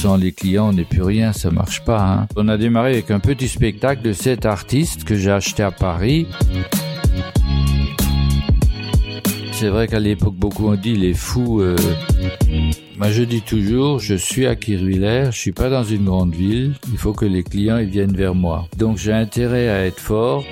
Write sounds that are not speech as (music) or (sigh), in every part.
Sans les clients, on n'est plus rien, ça marche pas. hein. On a démarré avec un petit spectacle de sept artistes que j'ai acheté à Paris. C'est vrai qu'à l'époque, beaucoup ont dit les fous. euh, Moi, je dis toujours, je suis à Kirvillers, je suis pas dans une grande ville. Il faut que les clients ils viennent vers moi. Donc, j'ai intérêt à être fort.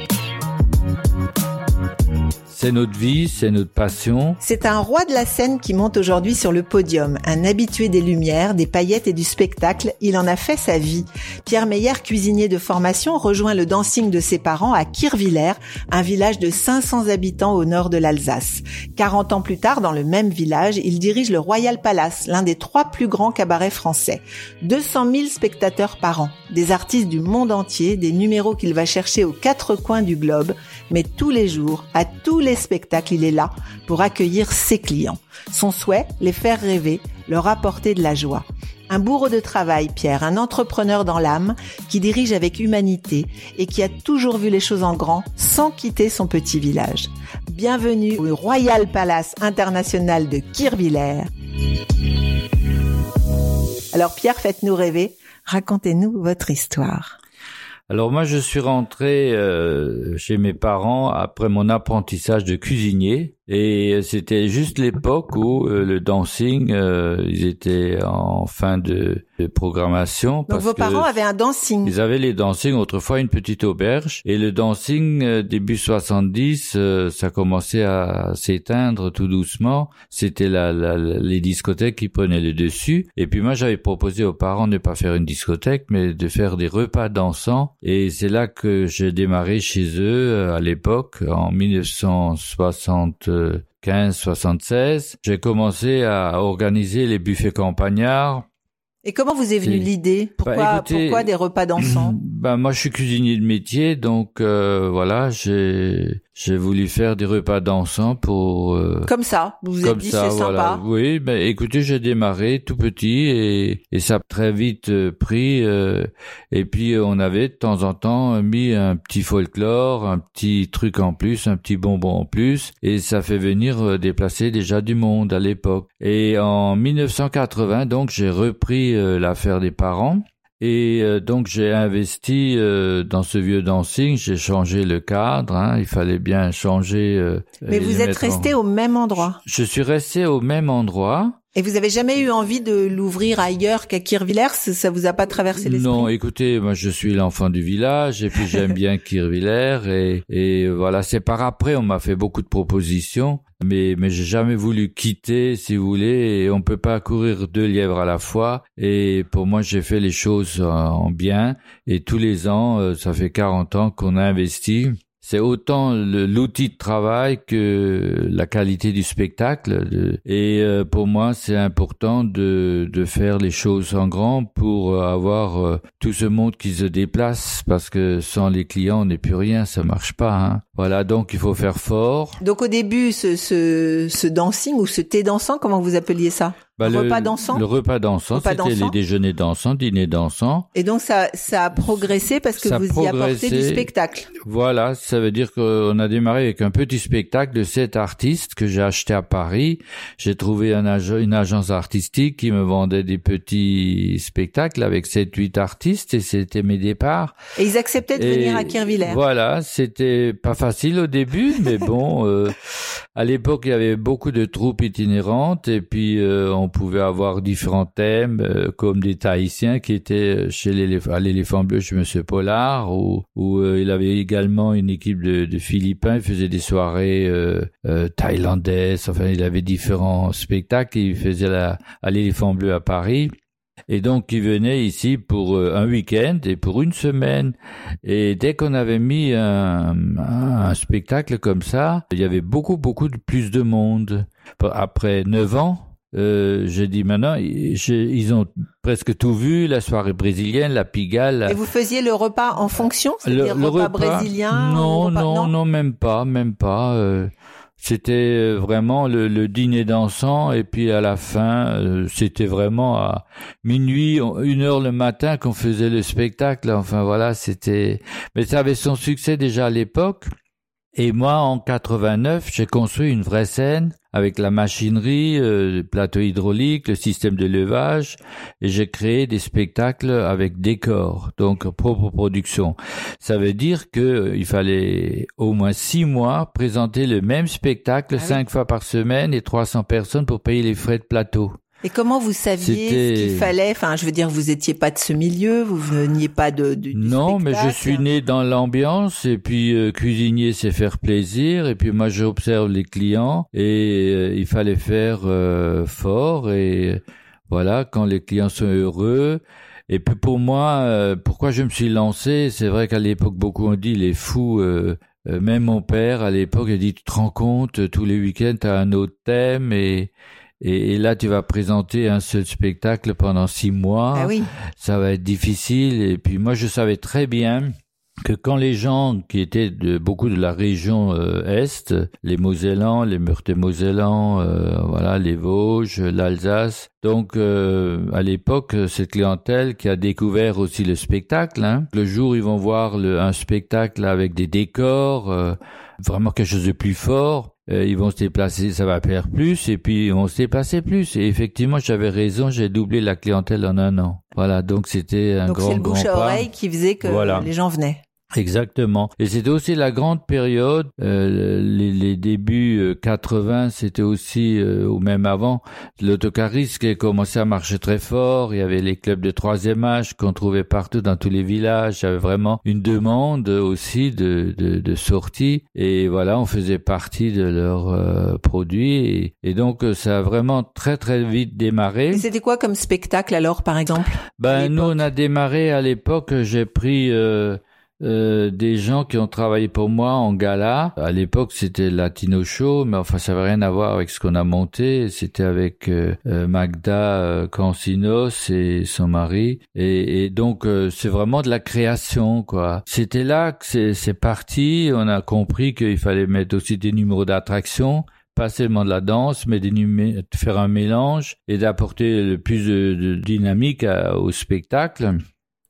C'est notre vie, c'est notre passion. C'est un roi de la scène qui monte aujourd'hui sur le podium, un habitué des lumières, des paillettes et du spectacle. Il en a fait sa vie. Pierre Meyer, cuisinier de formation, rejoint le dancing de ses parents à Kirvillers, un village de 500 habitants au nord de l'Alsace. 40 ans plus tard, dans le même village, il dirige le Royal Palace, l'un des trois plus grands cabarets français. 200 000 spectateurs par an, des artistes du monde entier, des numéros qu'il va chercher aux quatre coins du globe, mais tous les jours, à tous les spectacles, il est là pour accueillir ses clients. Son souhait, les faire rêver, leur apporter de la joie. Un bourreau de travail, Pierre, un entrepreneur dans l'âme, qui dirige avec humanité et qui a toujours vu les choses en grand sans quitter son petit village. Bienvenue au Royal Palace International de Kirvillers. Alors Pierre, faites-nous rêver, racontez-nous votre histoire. Alors moi, je suis rentré euh, chez mes parents après mon apprentissage de cuisinier et c'était juste l'époque où euh, le dancing, euh, ils étaient en fin de, de programmation. Donc parce vos que parents avaient un dancing. Ils avaient les dancing autrefois une petite auberge et le dancing euh, début 70 euh, ça commençait à s'éteindre tout doucement. C'était la, la- la- les discothèques qui prenaient le dessus et puis moi j'avais proposé aux parents de ne pas faire une discothèque mais de faire des repas dansants et c'est là que j'ai démarré chez eux euh, à l'époque en 1975-76. J'ai commencé à organiser les buffets campagnards Et comment vous est venue l'idée? Pourquoi, Bah, écoutez, pourquoi des repas dansants? (clears throat) Ben moi je suis cuisinier de métier donc euh, voilà j'ai j'ai voulu faire des repas dansants pour euh, Comme ça, vous vous êtes comme dit ça c'est voilà. sympa. oui ben écoutez j'ai démarré tout petit et et ça a très vite euh, pris euh, et puis euh, on avait de temps en temps mis un petit folklore un petit truc en plus un petit bonbon en plus et ça fait venir euh, déplacer déjà du monde à l'époque. Et en 1980 donc j'ai repris l'affaire des parents et euh, donc j'ai investi euh, dans ce vieux dancing, j'ai changé le cadre, hein, il fallait bien changer. euh, Mais vous êtes en- resté au même endroit. Je suis resté au même endroit. Et vous avez jamais eu envie de l'ouvrir ailleurs qu'à Kirvillers Ça vous a pas traversé l'esprit? Non, écoutez, moi je suis l'enfant du village et puis j'aime bien Kirvillers et, et voilà, c'est par après on m'a fait beaucoup de propositions, mais mais j'ai jamais voulu quitter, si vous voulez, et on peut pas courir deux lièvres à la fois. Et pour moi, j'ai fait les choses en- en bien et tous les ans, euh, ça fait 40 ans qu'on a investi. C'est autant l'outil de travail que la qualité du spectacle. et euh, pour moi, c'est important de, de faire les choses en grand pour euh, avoir euh, tout ce monde qui se déplace parce que sans les clients, on n'est plus rien, ça marche pas. Hein. Voilà, donc il faut faire fort. Donc au début, ce, ce, ce dancing ou ce thé dansant, comment vous appeliez ça? Bah, le- Repas dansant? Le repas dansant, c'était les déjeuners dansants, dîners dansants. Et donc ça, ça a progressé parce que Ça vous y apportez du spectacle. Voilà, ça veut dire qu'on a démarré avec un petit spectacle de sept artistes que j'ai acheté à Paris. J'ai trouvé un ag- une agence artistique qui me vendait des petits spectacles avec sept, huit artistes et c'était mes départs. Et ils acceptaient de Et venir à Kirvillers. Voilà, c'était pas facile au début, mais bon, (laughs) euh, à l'époque il y avait beaucoup de troupes itinérantes et puis euh, on pouvait avoir différents thèmes euh, comme des Tahitiens qui étaient chez l'éléphant, à l'éléphant bleu chez Monsieur Pollard ou où euh, il avait également une équipe de, de Philippins, il faisait des soirées euh, euh, thaïlandaises, enfin il avait différents spectacles, il faisait la, à l'éléphant bleu à Paris. Et donc, il venait ici pour euh, un week-end et pour une semaine. Et dès qu'on avait mis un, un spectacle comme ça, il y avait beaucoup, beaucoup de plus de monde. Après neuf ans, euh, j'ai dit maintenant, ils ont presque tout vu, la soirée brésilienne, la pigale. Et vous faisiez le repas en fonction, c'est-à-dire le, repas, brésilien Non, non, non, même pas, même pas. Euh, c'était euh, vraiment le, le, dîner dansant et puis à la fin, euh, c'était vraiment à minuit, une heure le matin qu'on faisait le spectacle. Enfin voilà, c'était. Mais ça avait son succès déjà à l'époque. Et moi, en 89, j'ai construit une vraie scène avec la machinerie, euh, le plateau hydraulique, le système de levage, et j'ai créé des spectacles avec décor, donc propre production. Ça veut dire que euh, il fallait au moins six mois présenter le même spectacle ah cinq fois par semaine et 300 personnes pour payer les frais de plateau. Et comment vous saviez ce qu'il fallait? Enfin, je veux dire, vous étiez pas de ce milieu, vous veniez pas de, du Non, mais je suis né dans l'ambiance et puis euh, cuisinier, c'est faire plaisir. Et puis moi, j'observe les clients et euh, il fallait faire euh, fort et voilà quand les clients sont heureux. Et puis pour moi, pourquoi je me suis lancé? C'est vrai qu'à l'époque, beaucoup ont dit les fous. même mon père, à l'époque, a dit, tu te rends compte, tous les week-ends, tu as un autre thème et, et, là, tu vas présenter un seul spectacle pendant six mois. Ah oui. Ça va être difficile. Et puis moi, je savais très bien que quand les gens qui étaient de beaucoup de la région euh, est, les Mosellans, les Meurthe-Mosellans, euh, voilà, les Vosges, l'Alsace, donc euh, à l'époque cette clientèle qui a découvert aussi le spectacle, hein, le jour ils vont voir le, un spectacle avec des décors, vraiment quelque chose de plus fort, euh, ils vont se déplacer, ça va faire plus, et puis ils vont se déplacer plus. Et effectivement, j'avais raison, j'ai doublé la clientèle en un an. Voilà, donc c'était un donc grand, c'est le bouche à oreille qui faisait que les gens venaient. Exactement. Et c'était aussi la grande période, euh, les, les, débuts 80, euh, c'était aussi, euh, ou même avant, l'autocarisme qui a commencé à marcher très fort. Il y avait les clubs de troisième âge qu'on trouvait partout dans tous les villages. Il y avait vraiment une demande aussi de, de, de sortie. Et voilà, on faisait partie de leurs produits. Et, donc, ça a vraiment très très vite démarré. Et c'était quoi comme spectacle alors, par exemple Ben, nous, on a démarré à l'époque, j'ai pris... Euh, des gens qui ont travaillé pour moi en gala. À l'époque, c'était Latino Show, mais enfin, ça n'avait rien à voir avec ce qu'on a monté. C'était avec euh, euh, Magda Cancinos et son mari. Et, et donc, c'est vraiment de la création, quoi. C'était là que c'est parti. On a compris qu'il fallait mettre aussi des numéros d'attraction pas seulement de la danse, mais de faire un mélange et d'apporter le plus de, dynamique au spectacle.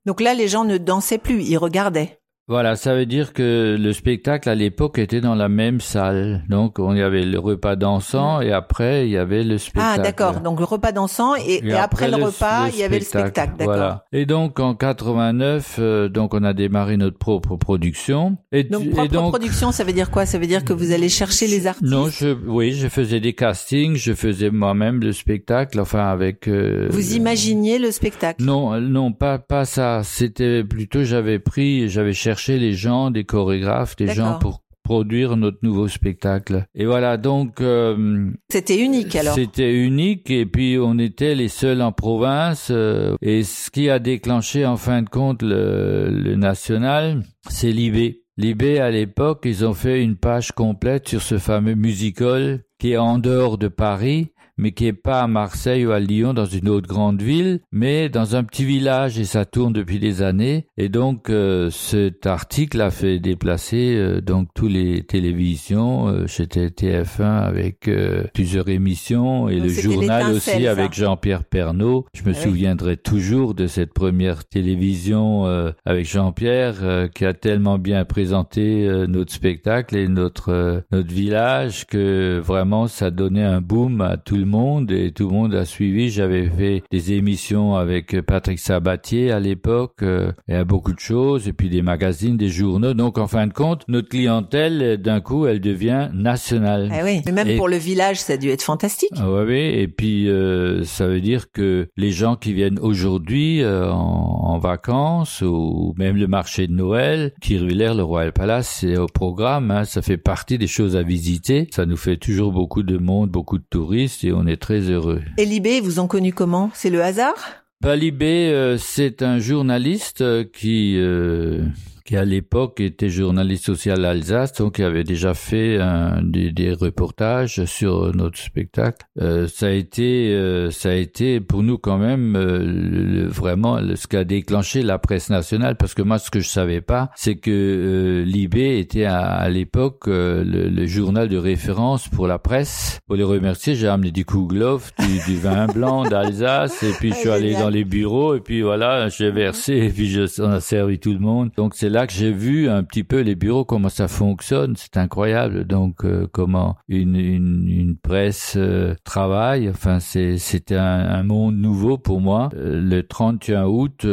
Donc là, les gens ne dansaient plus, ils regardaient. Voilà, ça veut dire que le spectacle à l'époque était dans la même salle. Donc on y avait le repas dansant et après il y avait le spectacle. Ah d'accord, donc le repas dansant et, après, le repas il y avait le spectacle. Voilà. Et donc en 89, euh, donc on a démarré notre propre production. Et donc propre production, ça veut dire quoi? Ça veut dire que vous allez chercher les artistes? Non, je, oui, je faisais des castings, je faisais moi-même le spectacle, enfin avec. Euh, vous imaginiez le spectacle? Non, non, pas pas ça. C'était plutôt j'avais pris, j'avais cherché chercher les gens, des chorégraphes, des gens pour produire notre nouveau spectacle. Et voilà, donc... Euh, c'était unique alors C'était unique et puis on était les seuls en province. Euh, et ce qui a déclenché en fin de compte le, le national, c'est l'IB. L'IB, à l'époque, ils ont fait une page complète sur ce fameux musical qui est en dehors de Paris mais qui est pas à Marseille ou à Lyon dans une autre grande ville, mais dans un petit village et ça tourne depuis des années. Et donc euh, cet article a fait déplacer euh, donc tous les télévisions. Euh, J'étais TF1 avec euh, plusieurs émissions et le journal aussi avec Jean-Pierre Pernaud. Je me ah souviendrai toujours de cette première télévision avec Jean-Pierre qui a tellement bien présenté notre spectacle et notre notre village que vraiment ça donnait un boom à tout le monde et tout le monde a suivi. J'avais fait des émissions avec Patrick Sabatier à l'époque euh, et à beaucoup de choses et puis des magazines, des journaux. Donc en fin de compte, notre clientèle d'un coup, elle devient nationale. Ah oui, mais même pour le village, ça a dû être fantastique. Ah oui, oui. Et puis euh, ça veut dire que les gens qui viennent aujourd'hui euh, en, vacances ou même le marché de Noël, Kirviller, le Royal Palace, c'est au programme. Hein, ça fait partie des choses à visiter. Ça nous fait toujours beaucoup de monde, beaucoup de touristes et on est très heureux. Et Libé, vous en connu comment? C'est le hasard? Bah, Libé, euh, c'est un journaliste euh, qui euh, qui à l'époque était journaliste social Alsace, donc il avait déjà fait un, des, des, reportages sur notre spectacle. Euh, ça a été, euh, ça a été pour nous quand même euh, vraiment ce qui a déclenché la presse nationale, parce que moi ce que je savais pas, c'est que euh, Libé était à, à l'époque le, le, journal de référence pour la presse. Pour les remercier, j'ai amené du Kouglof, du, du vin blanc d'Alsace, et puis je suis allé dans les bureaux, et puis voilà, j'ai versé, et puis je, on a servi tout le monde. Donc c'est là que j'ai vu un petit peu les bureaux, comment ça fonctionne. C'est incroyable. Donc euh, comment une, une, une presse euh, travaille. Enfin, c'est c'était un, un, monde nouveau pour moi. Euh, le 31 août,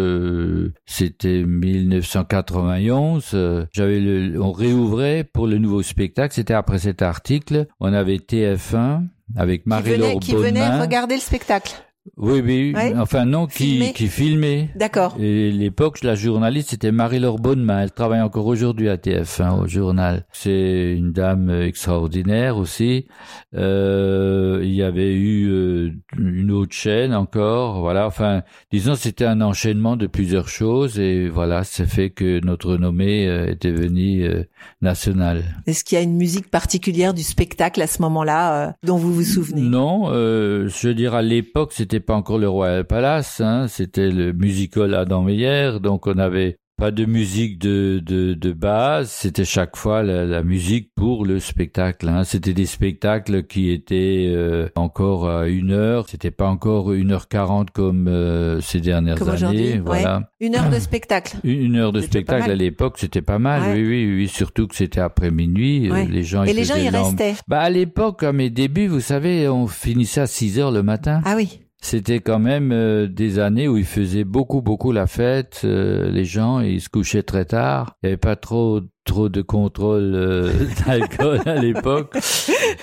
c'était 1991. J'avais le, on réouvrait pour le nouveau spectacle. C'était après cet article. On avait TF1 avec Marie-Laure Qui venait regarder le spectacle. Oui, oui, enfin non, qui, qui filmait. D'accord. Et l'époque, la journaliste, c'était Marie-Laure Bonnemain. Elle travaille encore aujourd'hui à TF1, au journal. C'est une dame extraordinaire aussi. Euh, il y avait eu euh, une autre chaîne encore. Voilà, enfin, disons, c'était un enchaînement de plusieurs choses. Et voilà, ça fait que notre renommée euh, est devenue euh, nationale. Est-ce qu'il y a une musique particulière du spectacle à ce moment-là euh, dont vous vous souvenez? Non, je veux dire, à l'époque, c'était pas encore le Royal Palace, hein, c'était le musical Adam Meyer, donc on avait pas de musique de, de, de base, c'était chaque fois la, la, musique pour le spectacle. Hein. C'était des spectacles qui étaient euh, encore à une heure, c'était pas encore une heure quarante comme euh, ces dernières comme années. Voilà. Ouais. Une heure de spectacle. Une, heure de spectacle à l'époque, c'était pas mal. Ouais. Oui, oui, oui. Surtout que c'était après minuit. Ouais. Les gens. Et les gens y restaient. Bah à l'époque, à mes débuts, vous savez, on finissait à 6 heures le matin. Ah oui c'était quand même euh, des années où ils faisaient beaucoup beaucoup la fête euh, les gens ils se couchaient très tard. Il n'y avait pas trop trop de contrôle euh, (laughs) d'alcool à l'époque.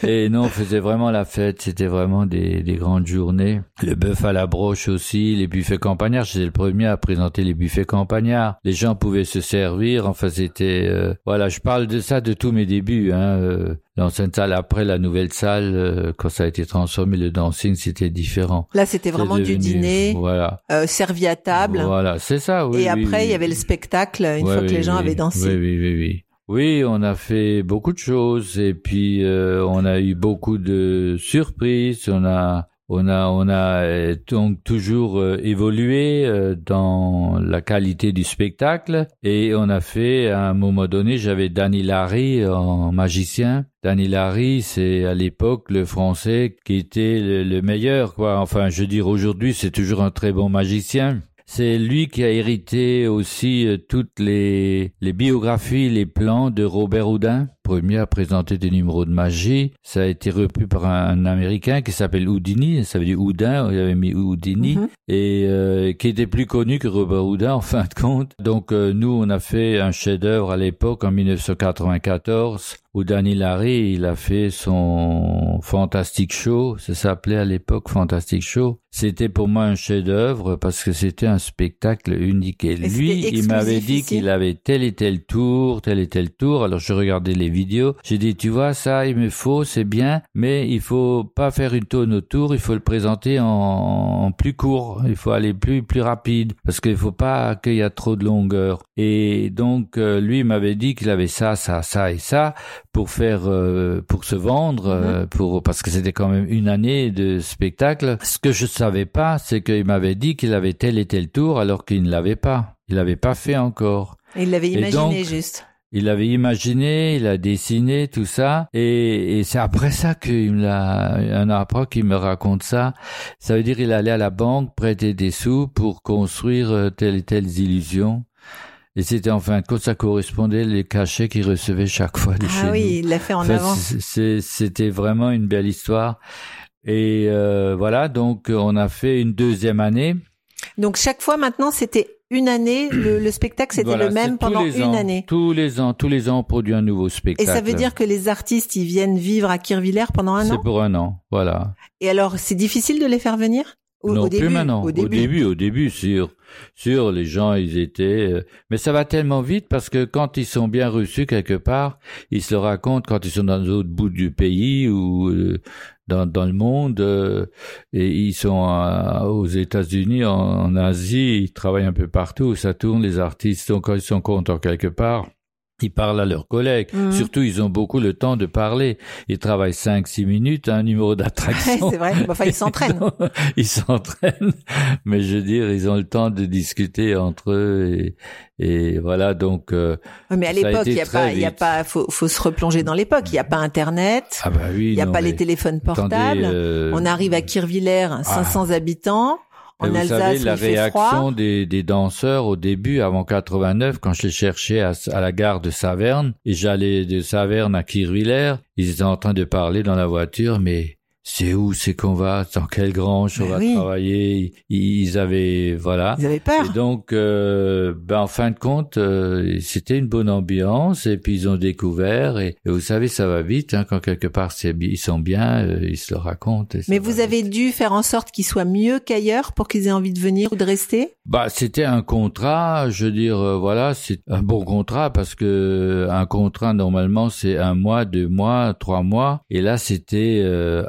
Et non on faisait vraiment la fête. C'était vraiment des, des grandes journées. Le bœuf à la broche aussi les buffets campagnards. J'étais le premier à présenter les buffets campagnards. Les gens pouvaient se servir. Enfin c'était euh, voilà je parle de ça de tous mes débuts hein euh, l'ancienne salle. Après la nouvelle salle euh, quand ça a été transformé le dancing c'était différent. Là c'était vraiment devenu, du dîner voilà. euh, servi à table. Voilà c'est ça oui, et oui, après oui, il y avait le spectacle une ouais, fois oui, que les gens oui, avaient dansé. Oui oui oui, oui. On a fait beaucoup de choses et puis euh, on a eu beaucoup de surprises. On a on a on a donc toujours euh, évolué euh, dans la qualité du spectacle et on a fait à un moment donné j'avais Danny Larry en magicien Danny Larry, c'est à l'époque le français qui était le, le, meilleur, quoi. Enfin, je veux dire, aujourd'hui, c'est toujours un très bon magicien. C'est lui qui a hérité aussi euh, toutes les, les biographies, les plans de Robert Houdin, premier à présenter des numéros de magie. Ça a été repris par un, un Américain qui s'appelle Houdini, ça veut dire Houdin, il avait mis Houdini, mm -hmm. et euh, qui était plus connu que Robert Houdin en (laughs) fin de compte. Donc euh, nous, on a fait un chef-d'œuvre à l'époque en 1994 où Danny Larry, il a fait son Fantastic Show, ça s'appelait à l'époque Fantastic Show. C'était pour moi un chef-d'œuvre parce que c'était un spectacle unique. Et, et lui, il m'avait dit qu'il avait tel et tel tour, tel et tel tour. Alors je regardais les J'ai dit, tu vois, ça, il me faut, c'est bien, mais il faut pas faire une tonne autour. Il faut le présenter en, en plus court. Il faut aller plus, plus rapide parce qu'il faut pas qu'il y a trop de longueur. Et donc, euh, lui, m'avait dit qu'il avait ça, ça, ça et ça pour faire euh, pour se vendre euh, pour parce que c'était quand même une année de spectacle ce que je savais pas c'est qu'il m'avait dit qu'il avait tel et tel tour alors qu'il ne l'avait pas il l'avait pas fait encore et il l'avait imaginé donc, juste il l'avait imaginé, il a dessiné tout ça, et, et c'est après ça qu'il me l'a, un an après qu'il me raconte ça. Ça veut dire il allait à la banque prêter des sous pour construire euh, telle et telle illusion. Et c'était en fin de compte, ça correspondait les cachets qu'il recevait chaque fois de ah chez oui, nous. il l'a fait en enfin, avant. C'était vraiment une belle histoire. Et euh, voilà, donc on a fait une deuxième année. Donc chaque fois maintenant, c'était une année, le, le spectacle c'était voilà, le même pendant une ans, année. Tous les ans, tous les ans, on produit un nouveau spectacle. Et ça veut dire que les artistes, ils viennent vivre à Kirvillers pendant un an? C'est pour un an, voilà. Et alors, c'est difficile de les faire venir? Au, non, au début, plus maintenant. Au début, au début, au début sûr. sûr, les gens, ils étaient, euh, mais ça va tellement vite parce que quand ils sont bien reçus quelque part, ils se le racontent quand ils sont dans l'autre bout du pays ou euh, dans, dans le monde euh, et ils sont aux États-Unis, en, Asie, ils travaillent un peu partout, ça tourne les artistes, donc quand ils sont contents quelque part, ils parlent à leurs collègues. Mhm. Surtout, ils ont beaucoup le temps de parler. Ils travaillent 5-6 minutes, un numéro d'attraction. (laughs) c'est vrai. Enfin, ils (laughs) s'entraînent. (laughs) ils s'entraînent. Mais je veux dire, ils ont le temps de discuter entre eux et, et voilà, donc. Euh, mais à l'époque, il y a pas, il y a pas, faut, faut se replonger dans l'époque. Il n'y a pas Internet. Ah bah oui. Il n'y a pas les téléphones portables. Euh, On arrive à Kirvillers, 500 ah. habitants. En vous Alsace, savez, la réaction des, des, danseurs au début, avant 89, quand je les cherchais à, à la gare de Saverne, et j'allais de Saverne à Kirvillers, ils étaient en train de parler dans la voiture, mais c'est où c'est qu'on va, dans quelle grange on va travailler? Ils avaient voilà. Ils avaient peur. Et donc, euh, ben en fin de compte, euh, c'était une bonne ambiance et puis ils ont découvert et, vous savez ça va vite hein, quand quelque part ils sont bien, euh, ils se le racontent. Mais vous avez dû faire en sorte qu'ils soient mieux qu'ailleurs pour qu'ils aient envie de venir ou de rester? Bah c'était un contrat, je veux dire voilà, c'est un bon contrat parce que un contrat normalement c'est un mois, deux mois, trois mois et là c'était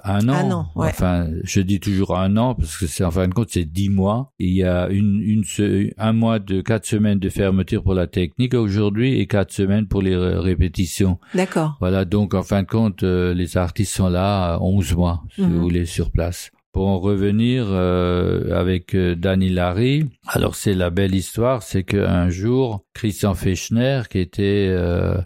un un an. Enfin, je dis toujours un an parce que c'est en fin de compte c'est dix mois. il y a une, une un mois de quatre semaines de fermeture pour la technique aujourd'hui et quatre semaines pour les répétitions. D'accord. Voilà, donc en fin de compte, euh, les artistes sont là onze mois, si vous mhm. voulez, sur place. Pour en revenir euh, avec euh, Danny Larry, alors c'est la belle histoire, c'est qu'un jour, Christian Fechner, qui était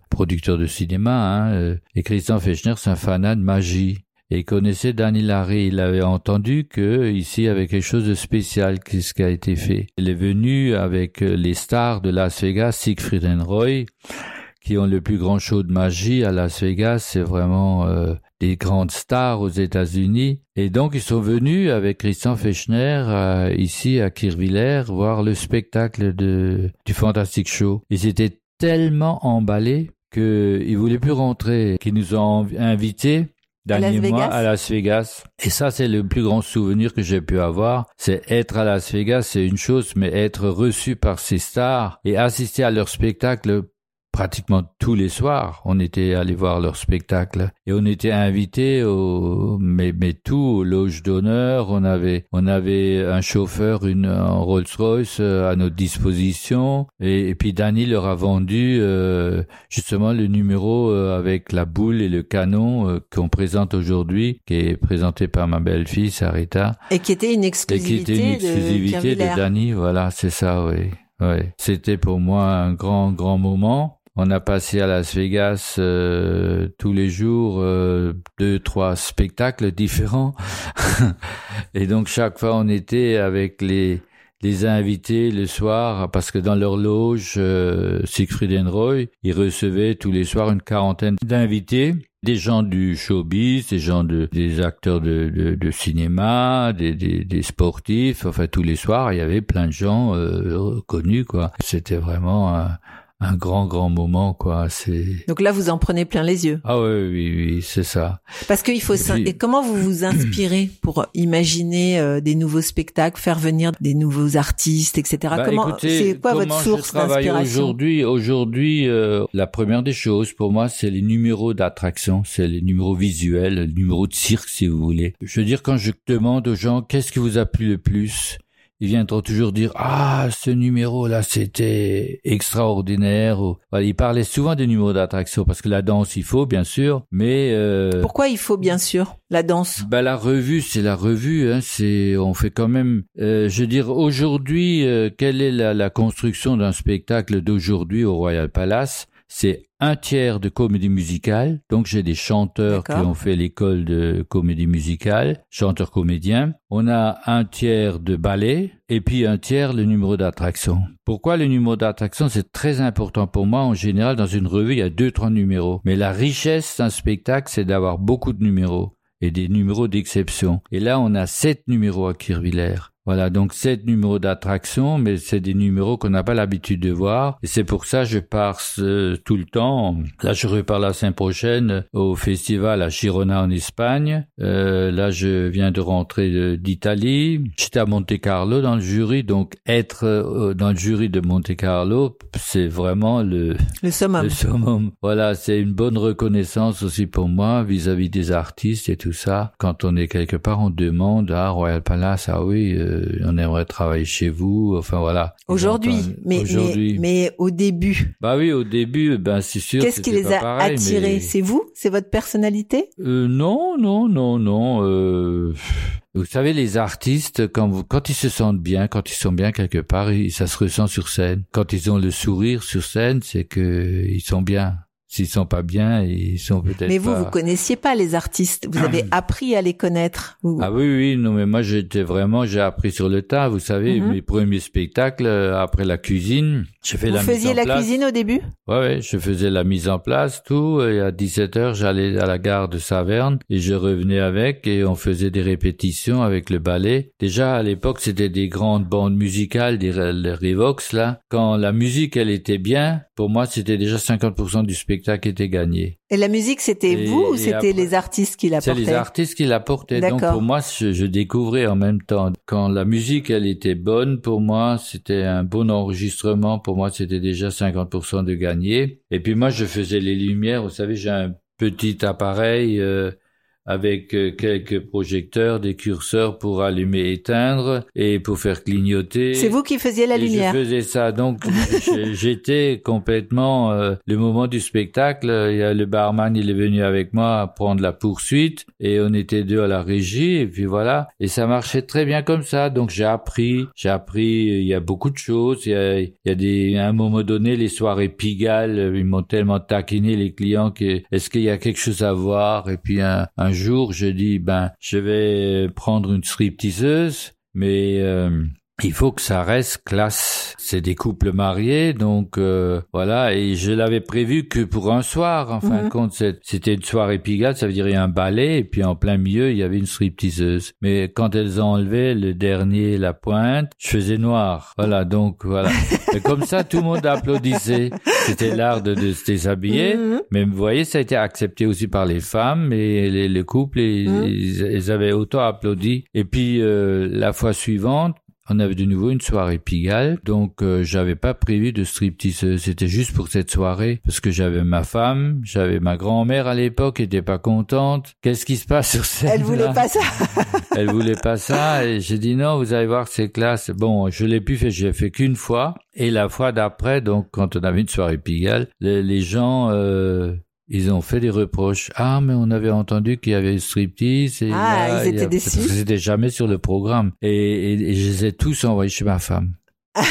producteur de cinéma, hein, et Christian Fechner, c'est un fanat de magie et connaissait Danny Larry. Il avait entendu que ici il y avait quelque chose de spécial qui, ce qui a été fait. Il est venu avec les stars de Las Vegas, Siegfried and Roy, qui ont le plus grand show de magie à Las Vegas. C'est vraiment euh, des grandes stars aux États-Unis. Et donc ils sont venus avec Christian Fechner euh, ici à Kirvillers voir le spectacle de, du Fantastic Show. Ils étaient tellement emballés qu'ils voulaient plus rentrer, qu'ils nous ont invités mois à Las Vegas. Et ça, c'est le plus grand souvenir que j'ai pu avoir. C'est être à Las Vegas, c'est une chose, mais être reçu par ces stars et assister à leur spectacle pratiquement tous les soirs, on était allé voir leur spectacle et on était invité au mais mais tout au loge d'honneur. On avait on avait un chauffeur, une Rolls-Royce euh, à notre disposition et, puis Danny leur a vendu euh, justement le numéro euh, avec la boule et le canon qu'on présente aujourd'hui, qui est présenté par ma belle-fille Sarita et qui était une exclusivité, et qui était une exclusivité de, de Danny. Voilà, c'est ça, oui. Oui, c'était pour moi un grand, grand moment. On a passé à Las Vegas euh, tous les jours euh, deux, trois spectacles différents. (laughs) et donc chaque fois on était avec les les invités le soir parce que dans leur loge, euh, Siegfried Roy, ils recevaient tous les soirs une quarantaine d'invités, des gens du showbiz, des gens de, des acteurs de, de, de cinéma, des, des, des, sportifs. Enfin, tous les soirs, il y avait plein de gens euh, connus, quoi. C'était vraiment un, un grand grand moment quoi c'est donc là vous en prenez plein les yeux. Ah oui oui oui c'est ça. Parce qu'il faut et comment vous vous (clears throat) inspirez pour imaginer euh, des nouveaux spectacles faire venir des nouveaux artistes etc bah, comment c'est quoi votre source d'inspiration? aujourd'hui? Aujourd'hui euh, la première des choses pour moi c'est les numéros d'attraction c'est les numéros visuels les numéros de cirque si vous voulez. Je veux dire quand je demande aux gens qu'est-ce qui vous a plu le plus? Ils viendront toujours dire ah ce numéro là c'était extraordinaire. il parlait souvent des numéros d'attraction parce que la danse il faut bien sûr, mais euh... pourquoi il faut bien sûr la danse? Ben la revue c'est la revue, hein, c'est on fait quand même. Euh, je veux dire aujourd'hui euh, quelle est la, la construction d'un spectacle d'aujourd'hui au Royal Palace? C'est un tiers de comédie musicale. Donc j'ai des chanteurs qui ont fait l'école de comédie musicale, chanteurs comédiens. On a un tiers de ballet et puis un tiers le numéro d'attraction. Pourquoi le numéro d'attraction? C'est très important pour moi. En général, dans une revue, il y a deux, trois numéros. Mais la richesse d'un spectacle, c'est d'avoir beaucoup de numéros et des numéros d'exception. Et là, on a sept numéros à Kirvillers. Voilà, donc sept numéros d'attraction, mais c'est des numéros qu'on n'a pas l'habitude de voir. Et c'est pour ça que je pars euh, tout le temps. Là, je repars la semaine prochaine au festival à Girona en Espagne. Euh, là, je viens de rentrer d'Italie. J'étais à Monte Carlo dans le jury, donc être euh, dans le jury de Monte Carlo, c'est vraiment le le summum. Le summum. Voilà, c'est une bonne reconnaissance aussi pour moi vis-à-vis des artistes et tout ça. Quand on est quelque part, on demande à ah, Royal Palace, ah oui, euh, on aimerait travailler chez vous. Enfin voilà. Aujourd'hui, mais, mais, mais au début. Bah oui, au début, ben c'est sûr. Qu'est-ce qui les a attirés? C'est vous? C'est votre personnalité? Euh, Non, non, non, non. Euh... Vous savez, les artistes, quand, vous, quand ils se sentent bien, quand ils sont bien quelque part, ça se ressent sur scène. Quand ils ont le sourire sur scène, c'est que ils sont bien. S'ils sont pas bien, ils sont peut-être. Mais vous, pas... vous connaissiez pas les artistes. Vous avez (clears throat) appris à les connaître. Ah oui, oui, non, mais moi j'étais vraiment, j'ai appris sur le tas. Vous savez, Mhm. mes premiers spectacles euh, après la cuisine, j'ai fait Vous la mise faisiez en la place. cuisine au début? Ouais, ouais, je faisais la mise en place, tout. Et à 17 heures, j'allais à la gare de Saverne et je revenais avec et on faisait des répétitions avec le ballet. Déjà, à l'époque, c'était des grandes bandes musicales, des les Revox, là. Quand la musique, elle était bien, pour moi, c'était déjà 50% du spectacle était gagné. Et la musique, c'était vous ou c'était les artistes qui C'est l'apportaient les artistes qui l'apportaient. Donc pour moi, je, je découvrais en même temps. Quand la musique, elle était bonne, pour moi, c'était un bon enregistrement. Pour moi, c'était déjà 50% de gagné. Et puis moi, je faisais les lumières. Vous savez, j'ai un petit appareil euh, avec euh, quelques projecteurs, des curseurs pour allumer, éteindre et pour faire clignoter. C'est vous qui faisiez la Et lumière. Je faisais ça, donc (laughs) j'étais complètement euh, le moment du spectacle. Il y a le barman, il est venu avec moi prendre la poursuite et on était deux à la régie et puis voilà. Et ça marchait très bien comme ça. Donc j'ai appris, j'ai appris. Il y a beaucoup de choses. Il y a, il y a des, à un moment donné, les soirées Pigalle, ils m'ont tellement taquiné les clients que est-ce qu'il y a quelque chose à voir? Et puis un, un jour, je dis ben je vais prendre une stripteaseuse, mais euh, il faut que ça reste classe. C'est des couples mariés, donc euh, voilà. Et je l'avais prévu que pour un soir. En fin Mhm. de compte, c'est- c'était une soirée Pigalle, ça veut dire il y a un ballet, et puis en plein milieu, il y avait une stripteaseuse. Mais quand elles ont enlevé le dernier, la pointe, je faisais noir. Voilà, donc voilà. (laughs) et comme ça, tout le monde applaudissait. C'était l'art de, de se déshabiller. Mhm. Mais vous voyez, ça a été accepté aussi par les femmes et les, les couples, et, Mhm. ils, ils avaient autant applaudi. Et puis euh, la fois suivante, on avait de nouveau une soirée Pigalle, donc euh, j'avais pas prévu de striptease. C'était juste pour cette soirée parce que j'avais ma femme, j'avais ma grand-mère à l'époque, était pas contente. Qu'est-ce qui se passe sur scène Elle voulait pas ça. (laughs) elle voulait pas ça et j'ai dit non, vous allez voir c'est classe. Bon, je l'ai pu faire, j'ai fait qu'une fois et la fois d'après, donc quand on avait une soirée Pigalle, les, les gens euh, ils ont fait des reproches. Ah, mais on avait entendu qu'il y avait striptease. Et Ah, là, ils il y a- étaient déçus. C'était jamais sur le programme. Et, et, et je les ai tous envoyés chez ma femme. (laughs)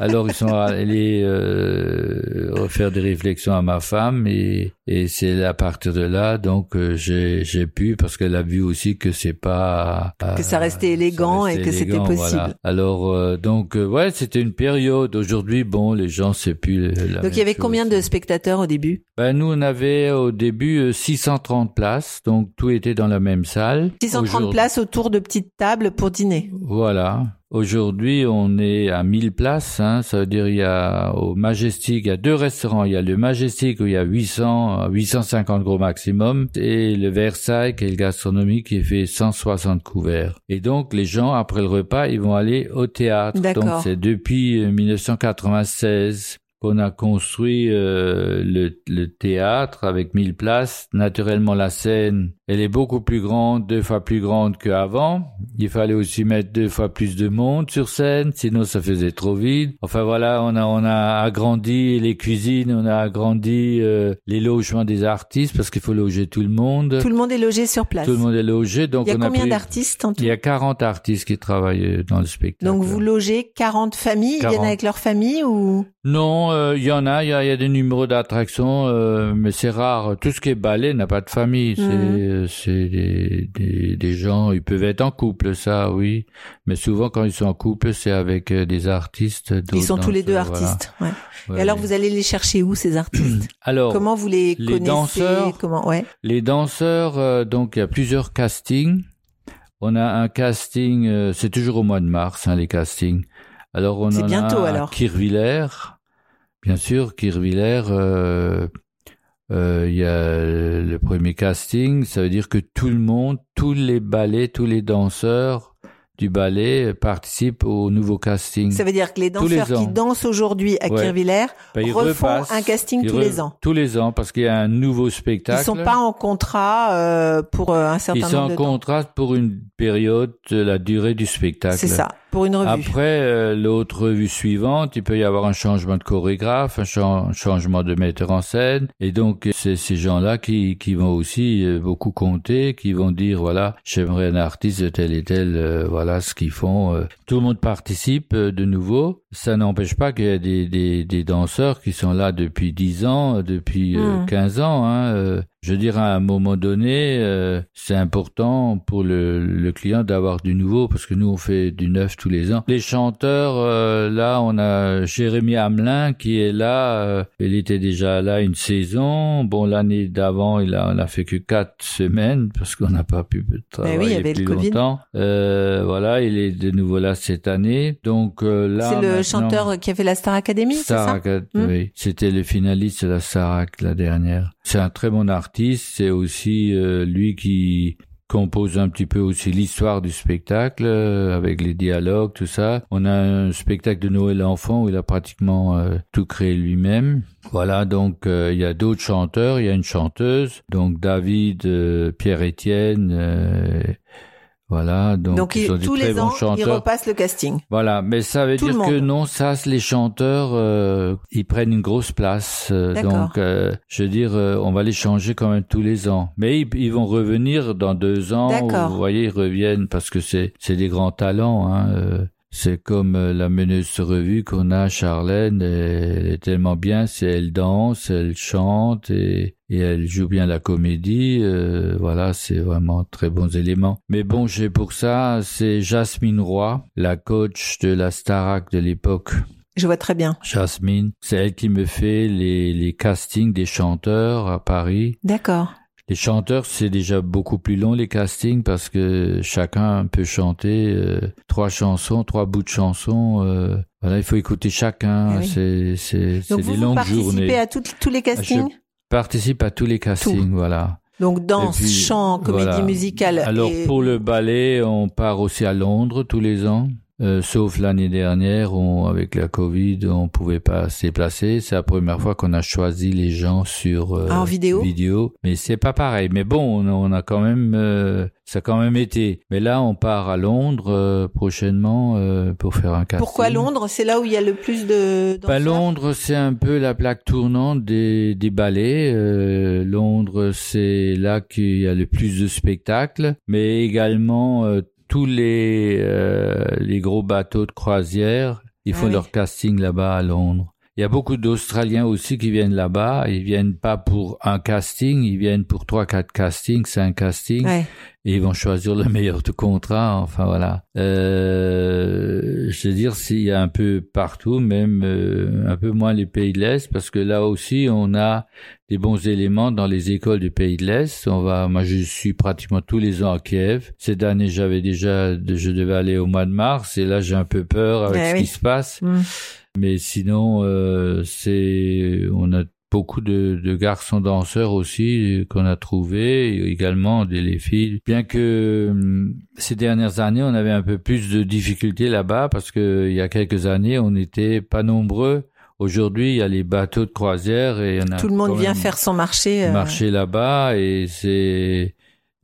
Alors ils sont allés euh, refaire des réflexions à ma femme et, et c'est à partir de là donc euh, j'ai pu parce qu'elle a vu aussi que c'est pas Que ça restait élégant ça et que c'était possible. voilà. Alors euh, donc euh, ouais c'était une période. Aujourd'hui bon les gens c'est plus la Donc il y avait combien de spectateurs au début? Ben nous on avait au début euh, 630 places donc tout était dans la même salle. 630 Aujourd'hui- places autour de petites tables pour dîner. Voilà. Aujourd'hui, on est à 1000 places. Hein, ça veut dire il y a au Majestic, il y a deux restaurants. Il y a le Majestic où il y a 800, à 850 gros maximum, et le Versailles qui est le gastronomique qui fait 160 couverts. Et donc les gens après le repas, ils vont aller au théâtre. Donc c'est depuis euh, 1996 qu'on a construit euh, le, le théâtre avec 1000 places. Naturellement, la scène, elle est beaucoup plus grande, deux fois plus grande qu'avant. Il fallait aussi mettre deux fois plus de monde sur scène, sinon ça faisait trop vide. Enfin voilà, on a on a agrandi les cuisines, on a agrandi euh, les logements des artistes parce qu'il faut loger tout le monde. Tout le monde est logé sur place. Tout le monde est logé, donc Il y a on combien d'artistes en tout? Il y a 40 artistes qui travaillent dans le spectacle. Donc vous logez 40 familles, ils 40. viennent avec leur famille ou? Non, euh, il y en a, il y a, des numéros d'attraction, euh, mais c'est rare. Tout ce qui est ballet n'a pas de famille. C'est, Mhm. euh, des, gens, ils peuvent être en couple, ça, oui. Mais souvent, quand ils sont en couple, c'est avec euh, des artistes. ils sont tous les deux artistes. Et alors vous allez les chercher où ces artistes (clears throat) Alors, Comment vous les, les connaissez danseurs- Comment Ouais. les danseurs, euh, donc il y a plusieurs castings. On a un casting, euh, c'est toujours au mois de mars, hein, les castings. Alors on en bientôt, a alors. Kirviller, bien sûr, Kirviller. euh, euh, Il y a le premier casting, ça veut dire que tout le monde, tous les ballets, tous les danseurs du ballet participent au nouveau casting. Ça veut dire que les danseurs qui ans. dansent aujourd'hui à Ouais. Kirviller Ben, ils refont un casting ils tous les ans. Tous les ans, parce qu'il y a un nouveau Ils spectacle. sont pas en contrat euh, pour euh, un certain Ils sont nombre en de temps. contrat pour une période de la durée du spectacle. C'est ça, pour une revue. Après, euh, l'autre revue suivante, il peut y avoir un changement de chorégraphe, un chan- changement de metteur en scène. Et donc, c'est ces gens-là qui, qui vont aussi euh, beaucoup compter, qui vont dire, voilà, j'aimerais un artiste de tel et tel, euh, voilà ce qu'ils font. euh. Tout le monde participe euh, de nouveau. Ça n'empêche pas qu'il y a des, des, des danseurs qui sont là depuis 10 ans, depuis euh, Mm. 15 ans. Hein, euh. Je veux dire, à un moment donné, euh, c'est important pour le, le client d'avoir du nouveau, parce que nous, on fait du neuf tous les ans. Les chanteurs, euh, là, on a Jérémy Hamelin qui est là. euh, il était déjà là une saison. Bon, l'année d'avant, il a, on a fait que quatre semaines, parce qu'on n'a pas pu travailler Ben oui, il y avait le plus Covid. longtemps. Euh, voilà, il est de nouveau là cette année. Donc euh, là, C'est le chanteur qui a fait la Star Academy, c'est Star ça? Acad- Hmm? oui. C'était le finaliste de la Starac la dernière. C'est un très bon artiste. C'est aussi euh, lui qui compose un petit peu aussi l'histoire du spectacle euh, avec les dialogues, tout ça. On a un spectacle de Noël enfant où il a pratiquement euh, tout créé lui-même. Voilà, donc euh, il y a d'autres chanteurs, il y a une chanteuse, donc David, euh, Pierre-Étienne, euh, voilà, donc, Donc, ils il- sont des tous très les bons ans, chanteurs. repasse le casting. Voilà, mais ça veut Tout dire que non, ça, les chanteurs, euh, ils prennent une grosse place. euh, donc, euh, je veux dire, euh, on va les changer quand même tous les ans. Mais ils, ils vont revenir dans deux ans. D'accord. Vous voyez, ils reviennent parce que c'est c'est des grands talents. Hein, euh, c'est comme euh, la meneuse revue qu'on a, Charlène. Elle est tellement bien. C'est elle danse, elle chante et, et elle joue bien la comédie. euh, voilà, c'est vraiment très bons éléments. Mais bon, j'ai pour ça, c'est Jasmine Roy, la coach de la Starac de l'époque. Je vois très bien. Jasmine, c'est elle qui me fait les, les castings des chanteurs à Paris. D'accord. Les chanteurs, c'est déjà beaucoup plus long les castings parce que chacun peut chanter euh, trois chansons, trois bouts de chansons. euh, voilà, il faut écouter chacun. Eh oui. C'est c'est c'est Donc vous, des vous longues participez journées. à tous les castings? Participe à tous les castings, voilà. Donc danse, puis, chant, comédie voilà. musicale. Alors et- pour le ballet, on part aussi à Londres tous les ans. Euh, sauf l'année dernière, on, avec la Covid, on pouvait pas se déplacer. C'est la première fois qu'on a choisi les gens sur euh, Ah, en vidéo? vidéo. Mais c'est pas pareil. Mais bon, on, on a quand même, euh, ça a quand même été. Mais là, on part à Londres euh, prochainement euh, pour faire un casting. Pourquoi Londres? C'est là où il y a le plus de danseurs? Londres, c'est un peu la plaque tournante des, des ballets. Euh, Londres, c'est là qu'il y a le plus de spectacles, mais également euh, tous les, euh, les gros bateaux de croisière. Ils Ah font oui. leur casting là-bas à Londres. Il y a beaucoup d'Australiens aussi qui viennent là-bas. Ils viennent pas pour un casting, ils viennent pour trois, quatre castings, cinq castings Ouais. et ils vont choisir le (laughs) meilleur de contrat. Enfin voilà. Euh, je veux dire, s'il y a un peu partout, même euh, un peu moins les pays de l'Est, parce que là aussi, on a des bons éléments dans les écoles du pays de l'Est. On va, moi, je suis pratiquement tous les ans à Kiev. Cette année, j'avais déjà, je devais aller au mois de mars, et là, j'ai un peu peur avec Eh ce oui. qui se passe. Mm. Mais sinon, euh, c'est, on a beaucoup de, de garçons danseurs aussi qu'on a trouvés, et également des les filles. Bien que hum, ces dernières années, on avait un peu plus de difficultés là-bas parce que il y a quelques années, on n'était pas nombreux. Aujourd'hui, il y a les bateaux de croisière et il y en a Tout le monde vient faire son marché. euh, marché là-bas et c'est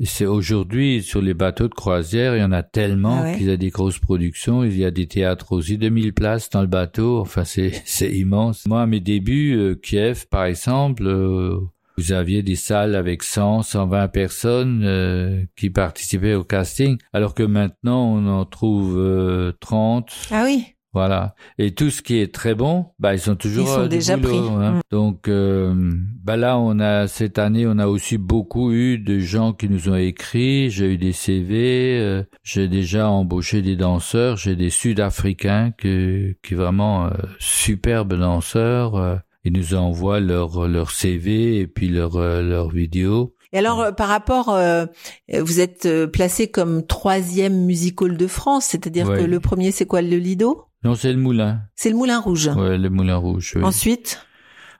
c'est aujourd'hui sur les bateaux de croisière, il y en a tellement Ah ouais. qu'il y a des grosses productions, il y a des théâtres aussi, 2000 places dans le bateau, enfin (laughs) c'est immense. Moi à mes débuts euh, Kiev par exemple, euh, vous aviez des salles avec 100, 120 personnes euh, qui participaient au casting, alors que maintenant on en trouve euh, 30, Ah oui. Voilà. Et tout ce qui est très bon, bah ils sont toujours Ils sont euh, déjà boulot, pris. hein. Mm. Donc euh, bah là on a cette année on a aussi beaucoup eu de gens qui nous ont écrit. J'ai eu des CV. euh, j'ai déjà embauché des danseurs. J'ai des Sud-Africains que qui vraiment euh, superbes danseurs. euh, ils nous envoient leur leur CV et puis leur euh, leur vidéo. Et alors, par rapport, euh, vous êtes placé comme troisième musical de France, c'est-à-dire Ouais. que le premier, c'est quoi, le Lido? Non, c'est le Moulin. C'est le Moulin Rouge. Ouais, le Moulin Rouge. oui. Ensuite,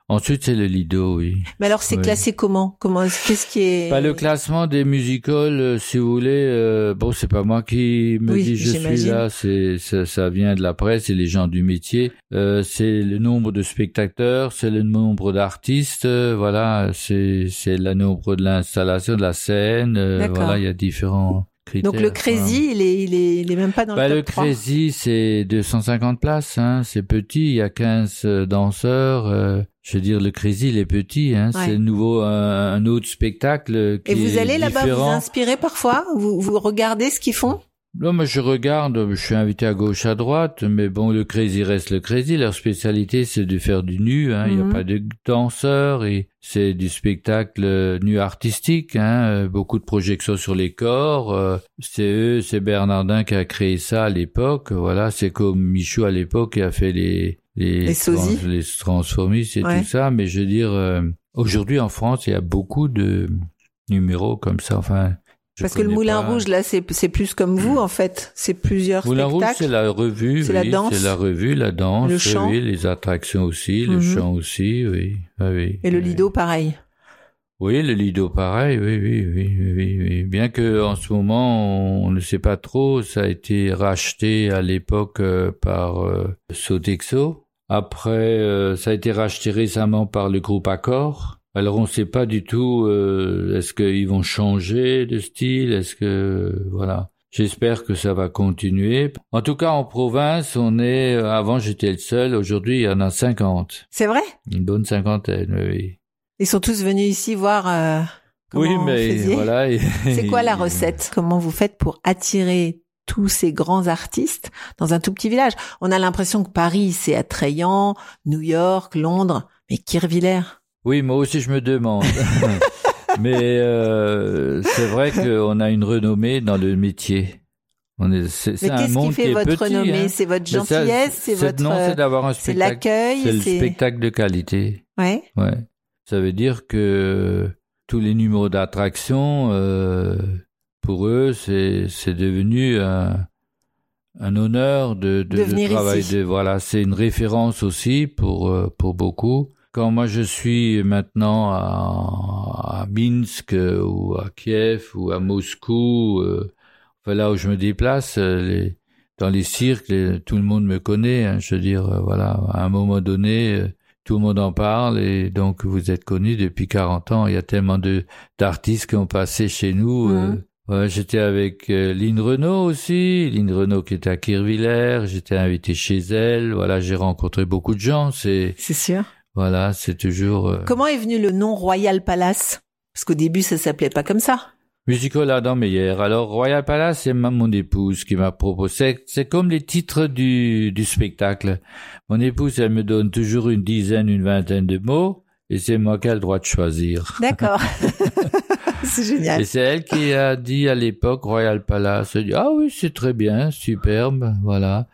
Ensuite, c'est le Lido, oui. mais alors c'est classé comment? Comment Qu'est-ce qui est Bah, le classement des musicals, euh, si vous voulez, euh, bon, c'est pas moi qui me Oui, dis je suis là, c'est ça, ça vient de la presse et les gens du métier. Euh, c'est le nombre de spectateurs, c'est le nombre d'artistes, euh, voilà, c'est c'est le nombre de l'installation de la scène, euh, voilà, il y a différents critères. Donc le. Crazy, il est, il est, il est même pas dans Bah, le le top 3. Crazy, c'est 250 places, hein, c'est petit, il y a 15 euh, danseurs. euh, je veux dire, le Crazy, il est petit, hein, Ouais. c'est nouveau un, un autre spectacle qui Et vous est allez là-bas vous inspirer parfois? Vous, vous regardez ce qu'ils font? Non, mais je regarde, je suis invité à gauche, à droite, mais bon, le crazy reste le crazy. Leur spécialité, c'est de faire du nu, hein. Il n'y Mhm. a pas de danseurs et c'est du spectacle euh, nu artistique, hein. Euh, Beaucoup de projections sur les corps. euh, C'est eux, c'est Bernardin qui a créé ça à l'époque. Voilà, c'est comme Michou à l'époque qui a fait les, les, Les les transformistes et Ouais. tout ça. Mais je veux dire, euh, aujourd'hui en France, il y a beaucoup de numéros comme ça. Enfin, je Parce que le Moulin pas. Rouge là, c'est plus comme vous en fait. C'est plusieurs Moulin Rouge, c'est la revue, C'est la oui, danse. c'est la revue, la danse, Le oui, chant. oui, les attractions aussi, le Mhm. chant aussi, oui, ah oui. Et le. Lido, pareil. Oui, le Lido, pareil, oui, oui, oui, oui, oui, oui. Bien que en ce moment, on ne sait pas trop, ça a été racheté à l'époque euh, par euh, Sodexo. Après, euh, ça a été racheté récemment par le groupe Accor. Alors, on ne sait pas du tout, euh, est-ce qu'ils vont changer de style, est-ce que, voilà. J'espère que ça va continuer. En tout cas, en province, on est, euh, avant j'étais le seul, aujourd'hui il y en a 50. C'est vrai? Une bonne cinquantaine, oui. Ils sont tous venus ici voir euh, comment oui, mais voilà. (laughs) C'est quoi la (laughs) recette? Comment vous faites pour attirer tous ces grands artistes dans un tout petit village? On a l'impression que Paris, c'est attrayant, New York, Londres, mais Kirvillers? Oui, moi aussi je me demande. (laughs) Mais euh, c'est vrai qu'on a une renommée dans le métier. On est, c'est, c'est Mais qu'est-ce qui fait qui votre petit, renommée hein. C'est votre gentillesse, c'est votre, non, c'est d'avoir un c'est spectacle. l'accueil, C'est le c'est spectacle de qualité. ouais. Ouais. Ça veut dire que tous les numéros d'attraction, euh, pour eux, c'est c'est devenu un, un honneur de, de, De travailler. ici. De, voilà, c'est une référence aussi pour euh, pour beaucoup. Quand moi je suis maintenant à, à Minsk euh, ou à Kiev ou à Moscou, euh, enfin là où je me déplace, euh, les, dans les cirques, les- tout le monde me connaît. hein, je veux dire, euh, voilà, à un moment donné. tout le monde en parle et donc vous êtes connu depuis 40 ans. Il y a tellement de d'artistes qui ont passé chez nous. Mhm. euh, j'étais avec euh, Lynn Renault aussi, Lynn Renault qui était à Kirvillers. J'étais invité chez elle. Voilà, j'ai rencontré beaucoup de gens. C'est C'est sûr. Voilà, c'est toujours euh, Comment est venu le nom Royal Palace? Parce qu'au début, ça s'appelait pas comme ça. Musical Adam Meyer. Alors Royal Palace, c'est ma- mon épouse qui m'a proposé. C'est- C'est comme les titres du, du spectacle. Mon épouse, elle me donne toujours une dizaine, une vingtaine de mots, et c'est moi qui ai le droit de choisir. D'accord. (laughs) (laughs) c'est génial. Et c'est elle qui a dit à l'époque Royal Palace. Elle dit, ah oui, c'est très bien, superbe, voilà.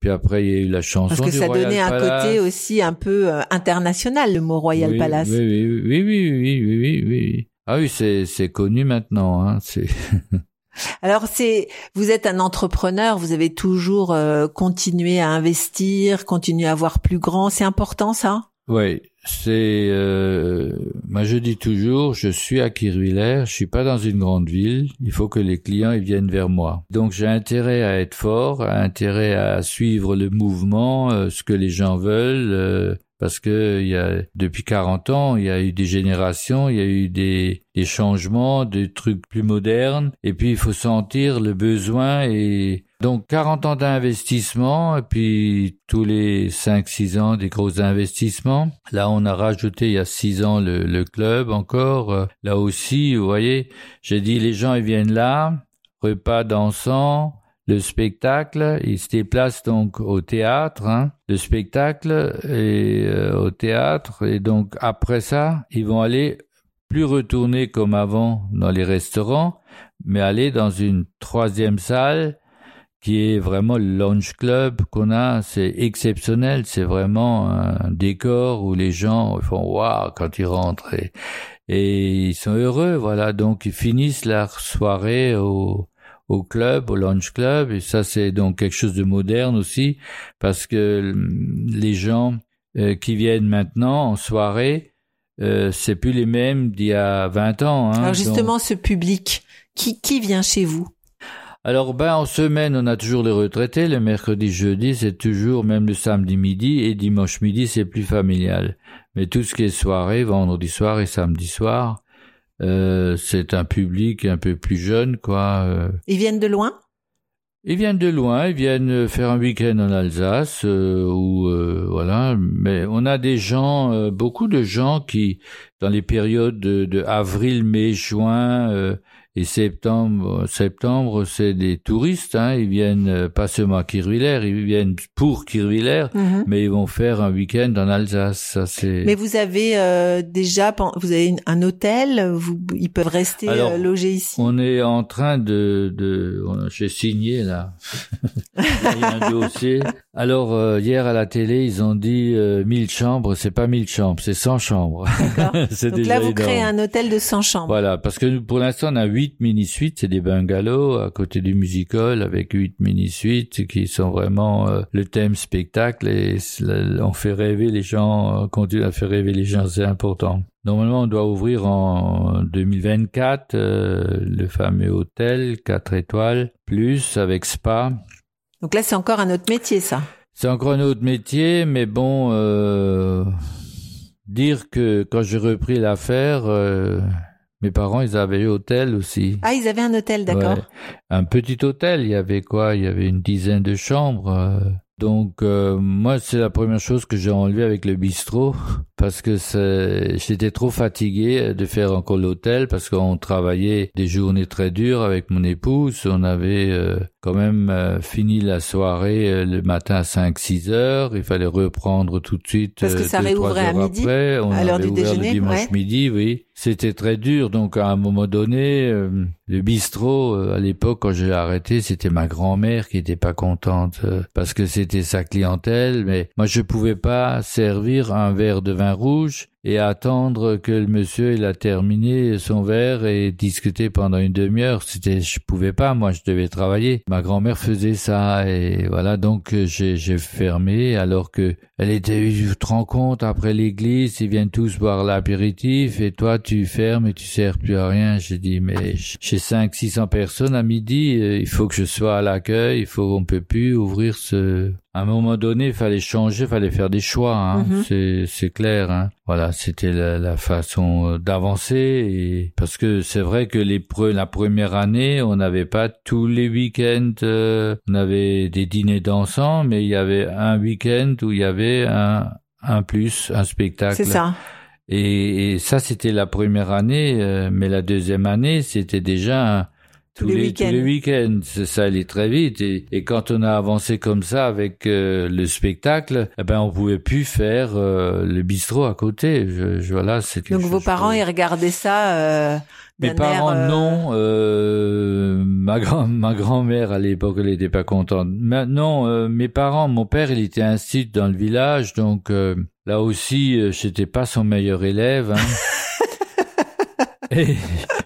Puis après, il y a eu la chanson Parce que du ça Royal donnait un côté aussi un peu euh, international, le mot Royal oui, Palace. Oui, oui, oui, oui, oui, oui, oui, oui. Ah oui, c'est c'est connu maintenant. Hein, c'est (laughs) Alors c'est, vous êtes un entrepreneur, vous avez toujours euh, continué à investir, continué à voir plus grand. C'est important ça? Oui, c'est. Euh, moi, je dis toujours, je suis à Kirvillers, je suis pas dans une grande ville. Il faut que les clients ils viennent vers moi. Donc, j'ai intérêt à être fort, intérêt à suivre le mouvement, euh, ce que les gens veulent. euh, parce que il y a depuis 40 ans, il y a eu des générations, il y a eu des, des changements, des trucs plus modernes, et puis il faut sentir le besoin et donc 40 ans d'investissement et puis tous les 5-6 ans des gros investissements. Là, on a rajouté il y a 6 ans le, le club encore. Euh, Là aussi, vous voyez, j'ai dit les gens ils viennent là, repas dansant, le spectacle, ils se déplacent donc au théâtre, hein, le spectacle et euh, au théâtre et donc après ça, ils vont aller plus retourner comme avant dans les restaurants, mais aller dans une troisième salle qui est vraiment le lounge club qu'on a. C'est exceptionnel. C'est vraiment un décor où les gens font waouh quand ils rentrent et ils sont heureux. Voilà. Donc ils finissent leur soirée au, au club, au lounge club. Et ça, c'est donc quelque chose de moderne aussi parce que les gens euh, qui viennent maintenant en soirée, euh, c'est plus les mêmes d'il y a 20 ans. Hein, Alors justement, ce public, qui, qui vient chez vous? Alors ben en semaine on a toujours les retraités, le mercredi, jeudi c'est toujours même le samedi midi et dimanche midi c'est plus familial. Mais tout ce qui est soirée, vendredi soir et samedi soir, euh, c'est un public un peu plus jeune quoi. Euh. Ils viennent de loin? Ils viennent de loin, ils viennent faire un week-end en Alsace euh, ou voilà. Mais on a des gens, beaucoup de gens qui dans les périodes de, de avril, mai, juin et septembre, septembre, c'est des touristes. Hein, ils viennent euh, pas seulement à Kirviller, ils viennent pour Kirviller, mhm. mais ils vont faire un week-end en Alsace. Ça c'est. Mais vous avez euh, déjà, vous avez un hôtel, vous, ils peuvent rester euh, logés ici? On est en train de, de j'ai signé là, (laughs) il y a un dossier. Alors hier à la télé, ils ont dit 1000 chambres, c'est pas 1000 chambres, c'est 100 chambres. (laughs) Donc là, vous créez un hôtel de 100 chambres. Voilà, parce que pour l'instant, on a 8 mini-suites, c'est des bungalows à côté du musical avec huit mini-suites qui sont vraiment euh, le thème spectacle et on fait rêver les gens, on continue à faire rêver les gens, c'est important. Normalement, on doit ouvrir en 2024 euh, le fameux hôtel 4 étoiles, plus avec spa. Donc là, c'est encore un autre métier, ça. C'est encore un autre métier, mais bon, euh, dire que quand j'ai repris l'affaire, mes parents, ils avaient hôtel aussi. Ah, ils avaient un hôtel, d'accord. Un petit hôtel, il y avait quoi? Il y avait une dizaine de chambres. Euh. Donc euh, moi, c'est la première chose que j'ai enlevé avec le bistrot parce que j'étais trop fatigué de faire encore l'hôtel parce qu'on travaillait des journées très dures avec mon épouse. On avait euh, quand même fini la soirée le matin à 5-6 heures. Il fallait reprendre tout de suite. Parce que ça réouvrait à midi, après. On à l'heure du déjeuner. Le dimanche midi, oui. C'était très dur, donc à un moment donné, euh, le bistrot, euh, à l'époque quand j'ai arrêté, c'était ma grand-mère qui était pas contente euh, parce que c'était sa clientèle, mais moi je pouvais pas servir un verre de vin rouge et attendre que le monsieur il a terminé son verre et discuter pendant une demi-heure. C'était, je pouvais pas, moi je devais travailler. Ma grand-mère faisait ça et voilà donc j'ai, j'ai fermé alors que elle était, tu te rends compte après l'église, ils viennent tous boire l'apéritif et toi tu fermes et tu sers plus à rien. J'ai dit mais j'ai cinq, six cents personnes à midi, euh, il faut que je sois à l'accueil, il faut qu'on peut plus ouvrir ce à un moment donné, il fallait changer, il fallait faire des choix. Hein. Mhm. C'est clair. Hein. Voilà, c'était la, façon euh, d'avancer. Et... Parce que c'est vrai que les la première année, on n'avait pas tous les week-ends. Euh, on avait des dîners dansants, mais il y avait un week-end où il y avait un, un plus, un spectacle. C'est ça. Et, ça, c'était la première année. Euh, mais la deuxième année, c'était déjà un, tous, les, week-ends. Tous les week-ends, ça allait très vite. Et, et, quand on a avancé comme ça avec euh, le spectacle, eh ben on pouvait plus faire euh, le bistrot à côté. Je, je voilà, c'est. Donc vos parents, ils regardaient ça. Euh, Mes parents, non. ma grand ma grand-mère à l'époque, elle n'était pas contente. Mais non, mes parents, mon père, il était ainsi dans le village, donc là aussi, j'étais pas son meilleur élève. Hein. (laughs) Et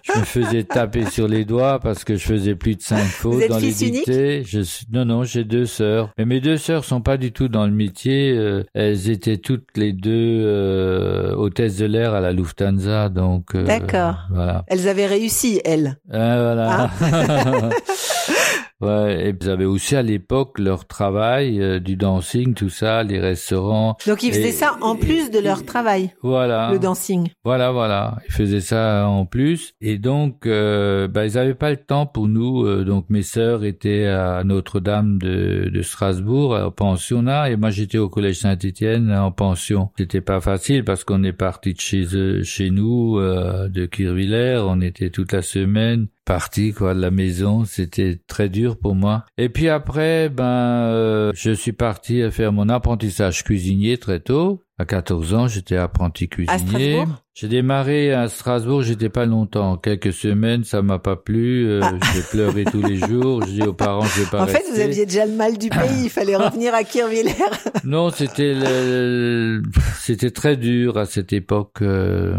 je me faisais taper sur les doigts parce que je faisais plus de cinq fautes dans les dictées. Je, non, non, j'ai deux sœurs. Mais mes deux sœurs sont pas du tout dans le métier. Euh, elles étaient toutes les deux euh, hôtesses de l'air à la Lufthansa, donc. Euh, D'accord. Voilà. Elles avaient réussi, elles. Ah, voilà. Ah. (laughs) Ouais, et ils avaient aussi à l'époque leur travail, euh, du dancing, tout ça, les restaurants. Donc ils faisaient ça en plus de leur travail. Voilà. Le dancing. Voilà, voilà. Ils faisaient ça en plus. Et donc, euh, bah, ils n'avaient pas le temps pour nous. Euh, donc mes sœurs étaient à Notre-Dame de, de Strasbourg, au pensionnat, et moi j'étais au Collège Saint-Étienne en pension. C'était pas facile parce qu'on est parti de chez eux, chez nous, de Kirviller. On était toute la semaine parti quoi de la maison. C'était très dur pour moi. Et puis après, ben, euh, je suis parti à faire mon apprentissage cuisinier très tôt. À 14 ans, j'étais apprenti cuisinier. J'ai démarré à Strasbourg, j'étais pas longtemps, quelques semaines, ça m'a pas plu, euh, ah. (laughs) j'ai pleuré tous les jours, je dis aux parents je vais pas En fait, vous aviez déjà le mal du pays, il fallait (laughs) revenir à Kirviller. non, c'était c'était très dur à cette époque. Euh,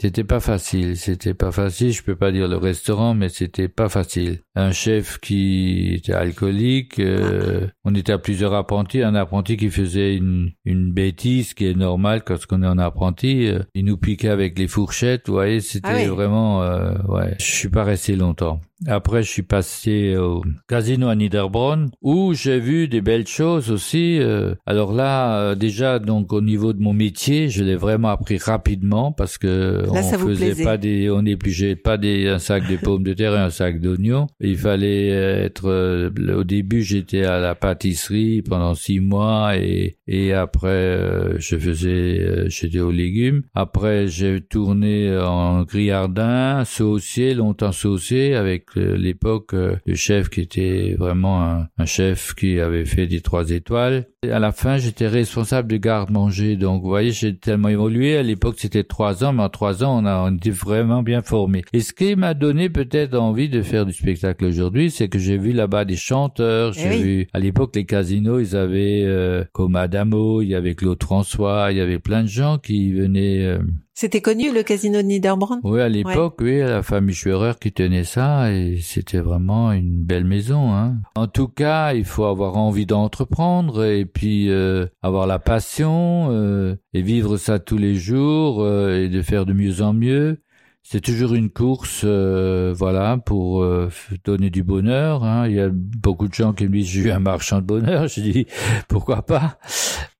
c'était pas facile, c'était pas facile, je peux pas dire le restaurant, mais c'était pas facile. Un chef qui était alcoolique, euh, on était à plusieurs apprentis, un apprenti qui faisait une, une bêtise qui est normale quand on est en apprenti, euh, il nous piquait avec les fourchettes, vous voyez, c'était ah vraiment, euh, ouais, je suis pas resté longtemps. Après, je suis passé au casino à Niederbronn où j'ai vu des belles choses aussi. Euh. Alors là, euh, déjà, donc au niveau de mon métier, je l'ai vraiment appris rapidement parce que on faisait pas des, on n'épluchait pas des un sac de pommes de terre et un sac d'oignons. Il fallait être. Euh, au début, j'étais à la pâtisserie pendant six mois et et après je faisais, j'étais aux légumes. Après, j'ai tourné en grillardin, saucier, longtemps saucier avec l'époque euh, le chef qui était vraiment un, chef qui avait fait des trois étoiles. Et à la fin, j'étais responsable de garde-manger. Donc, vous voyez, j'ai tellement évolué. À l'époque, c'était trois ans, mais en trois ans, on a vraiment bien formé. Et ce qui m'a donné peut-être envie de faire du spectacle aujourd'hui, c'est que j'ai vu là-bas des chanteurs. Eh j'ai vu, à l'époque, les casinos, ils avaient euh, comme Adamo, il y avait Claude François, il y avait plein de gens qui venaient euh, c'était connu le casino de Niederbrand Oui, à l'époque, oui, la famille Schwerer qui tenait ça et c'était vraiment une belle maison. Hein. En tout cas, il faut avoir envie d'entreprendre et puis euh, avoir la passion euh, et vivre ça tous les jours euh, et de faire de mieux en mieux. C'est toujours une course, voilà, pour donner du bonheur. Hein. Il y a beaucoup de gens qui me disent j'ai eu un marchand de bonheur. (laughs) Je dis pourquoi pas?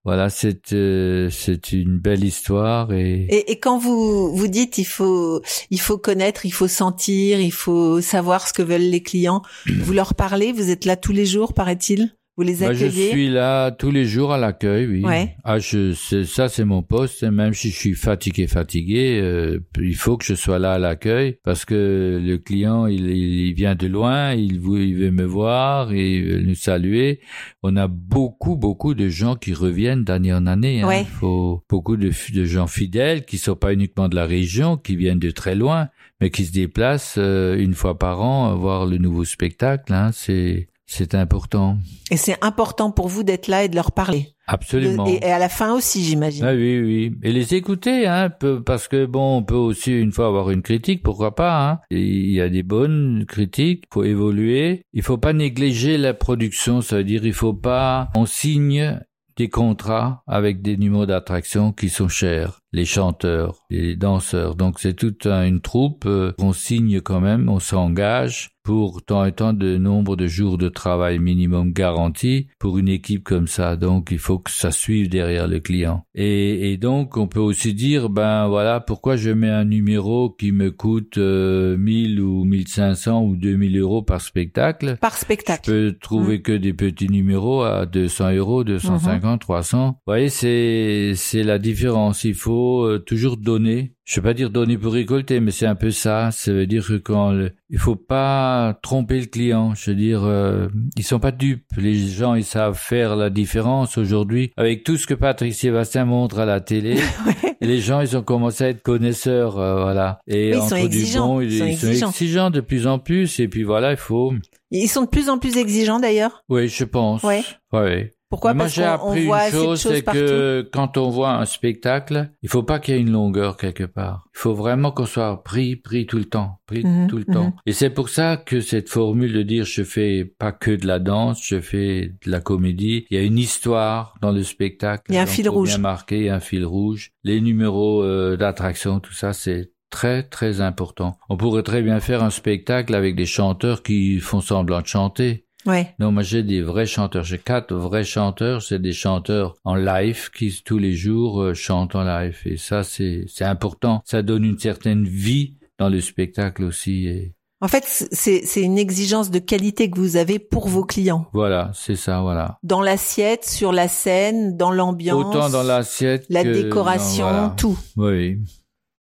Voilà, c'est euh, c'est une belle histoire et... et... et quand vous vous dites il faut il faut connaître, il faut sentir, il faut savoir ce que veulent les clients, vous leur parlez, vous êtes là tous les jours, paraît-il? Vous les accueillez Je suis là tous les jours à l'accueil, oui. Ouais. Ah, je, ça c'est mon poste. Même si je suis fatigué, fatigué, euh, il faut que je sois là à l'accueil parce que le client, il, il vient de loin, il, il veut me voir, il veut nous saluer. On a beaucoup, beaucoup de gens qui reviennent d'année en année. Hein. Il faut beaucoup de, de gens fidèles qui sont pas uniquement de la région, qui viennent de très loin, mais qui se déplacent euh, une fois par an voir le nouveau spectacle. Hein. C'est c'est important. Et c'est important pour vous d'être là et de leur parler. Absolument. et, à la fin aussi, j'imagine. Ah oui, oui. Et les écouter, hein, parce que bon, on peut aussi une fois avoir une critique, pourquoi pas. Hein. Il y a des bonnes critiques, faut évoluer. Il faut pas négliger la production, ça veut dire il faut pas. On signe des contrats avec des numéros d'attraction qui sont chers, les chanteurs, les danseurs. Donc c'est toute une troupe. Euh, on signe quand même, on s'engage pour tant et tant de nombre de jours de travail minimum garanti pour une équipe comme ça. Donc, il faut que ça suive derrière le client. Et, et donc, on peut aussi dire, ben voilà, pourquoi je mets un numéro qui me coûte euh, 1000 ou 1500 ou 2000 euros par spectacle. Par spectacle. Je peux trouver mmh. que des petits numéros à 200 euros, 250, 300. Vous voyez, c'est la différence. Il faut euh, toujours donner je vais pas dire donner pour récolter, mais c'est un peu ça. Ça veut dire que quand le... il faut pas tromper le client. Je veux dire, euh, ils sont pas dupes. Les gens, ils savent faire la différence aujourd'hui avec tout ce que Patrick Sébastien montre à la télé. (laughs) les gens, ils ont commencé à être connaisseurs, euh, voilà. Et entre sont du bon, ils, sont, exigeants. de plus en plus. Et puis voilà, il faut. Ils sont de plus en plus exigeants d'ailleurs? Oui, je pense. Ouais. Ouais. Pourquoi Moi, j'ai appris une chose, c'est que quand on voit un spectacle, il faut pas qu'il y ait une longueur quelque part. Il faut vraiment qu'on soit pris, pris tout le temps, pris mhm, tout le temps. Mhm. Et c'est pour ça que cette formule de dire je fais pas que de la danse, je fais de la comédie. Il y a une histoire dans le spectacle. Il y a un fil rouge. Bien marqué, un fil rouge. Les numéros euh, d'attraction, tout ça, c'est très très important. On pourrait très bien faire un spectacle avec des chanteurs qui font semblant de chanter. Ouais. Non, moi j'ai des vrais chanteurs. J'ai quatre vrais chanteurs. C'est des chanteurs en live qui tous les jours euh, chantent en live. Et ça, c'est c'est important. Ça donne une certaine vie dans le spectacle aussi. Et... En fait, c'est c'est une exigence de qualité que vous avez pour vos clients. Voilà, c'est ça, voilà. Dans l'assiette, sur la scène, dans l'ambiance. Autant dans l'assiette. La décoration, tout. Oui.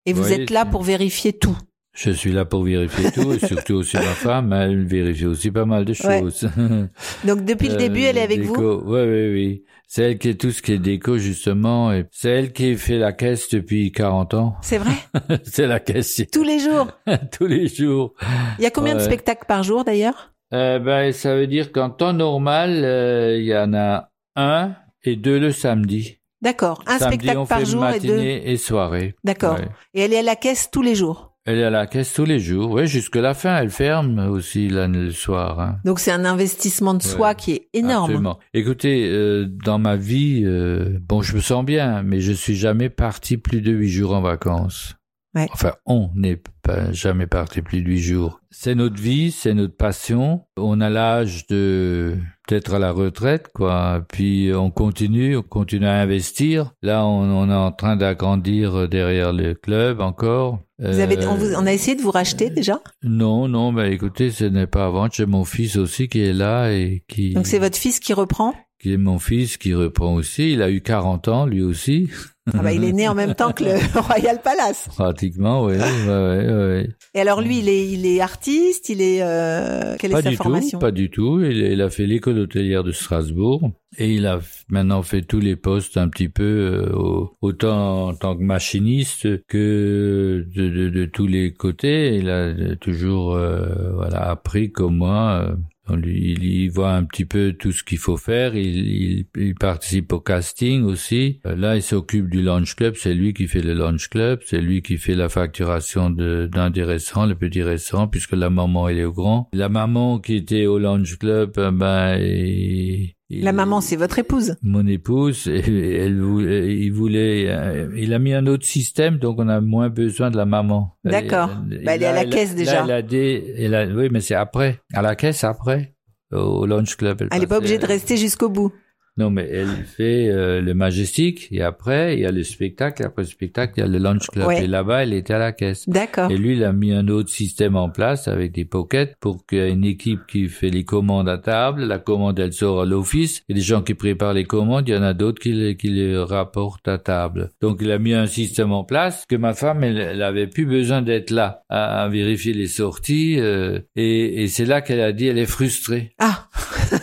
Et vous êtes là pour vérifier tout. Je suis là pour vérifier tout, et surtout aussi ma femme, elle vérifie aussi pas mal de Ouais. choses. (laughs) Donc depuis le début, elle est avec vous vous Oui, oui, oui. C'est elle qui est tout ce qui est déco, justement, et c'est elle qui fait la caisse depuis 40 ans. C'est vrai (laughs) c'est la caisse Tous les jours (laughs) tous les jours. Il y a combien de spectacles par jour d'ailleurs Euh, ben, ça veut dire qu'en temps normal, euh, il y en a un et deux le samedi. D'accord. Un samedi, spectacle on par fait jour et deux. matinée et, soirée. D'accord. Ouais. Et elle est à la caisse tous les jours. Elle est à la caisse tous les jours. Oui, jusque la fin, elle ferme aussi là, le soir. hein. Donc c'est un investissement de soi Ouais. qui est énorme. Absolument. Écoutez, euh, dans ma vie, euh, bon, je me sens bien, mais je suis jamais parti plus de huit jours en vacances. Ouais. Enfin, on n'est pas jamais parti plus de huit jours. C'est notre vie, c'est notre passion. On a l'âge de peut-être à la retraite, quoi. Puis on continue, on continue à investir. Là, on, on est en train d'agrandir derrière le club encore. Vous avez, Euh, on, vous- on a essayé de vous racheter déjà? Non, non, bah écoutez, ce n'est pas avant. J'ai mon fils aussi qui est là et qui Donc c'est votre fils qui reprend? Qui est mon fils, qui reprend aussi. Il a eu 40 ans, lui aussi, ah bah, Il est né en même temps que le (laughs) Royal Palace. pratiquement, oui. ouais, ouais. Et alors lui, il est, il est artiste, il est... Euh, quelle Pas est sa du formation? tout, pas du tout. Il, il a fait l'école hôtelière de Strasbourg et il a maintenant fait tous les postes un petit peu, euh, au- autant en tant que machiniste que de, de, de tous les côtés. Il a euh, toujours euh, voilà appris comme moi. Il y voit un petit peu tout ce qu'il faut faire. Il, il, il participe au casting aussi. Euh, Là, il s'occupe du lunch club. C'est lui qui fait le lunch club. C'est lui qui fait la facturation de- d'un des restaurants, le petit restaurant, puisque la maman elle est au grand. La maman qui était au lunch club, euh, ben, il- il- La maman, c'est votre épouse. mon épouse, et elle voulait, il voulait, euh, il a mis un autre système, donc on a moins besoin de la maman. D'accord. Et- Bah, elle est à là, la caisse là, déjà. elle a des, elle a- oui, mais c'est après. À la caisse après. Au lunch club. Elle n'est pas obligée de rester jusqu'au bout. Non, mais elle fait euh, le Majestic, et après, il y a le spectacle, et après le spectacle, il y a le lunch club. Ouais. Et là-bas, elle était à la caisse. D'accord. Et lui, il a mis un autre système en place avec des pockets pour qu'il y ait une équipe qui fait les commandes à table. La commande, elle sort à l'office. Et les gens qui préparent les commandes, il y en a d'autres qui les, qui les rapportent à table. Donc, il a mis un système en place que ma femme, elle, elle avait plus besoin d'être là à, à vérifier les sorties. euh, et et c'est là qu'elle a dit, elle est frustrée. Ah, (laughs)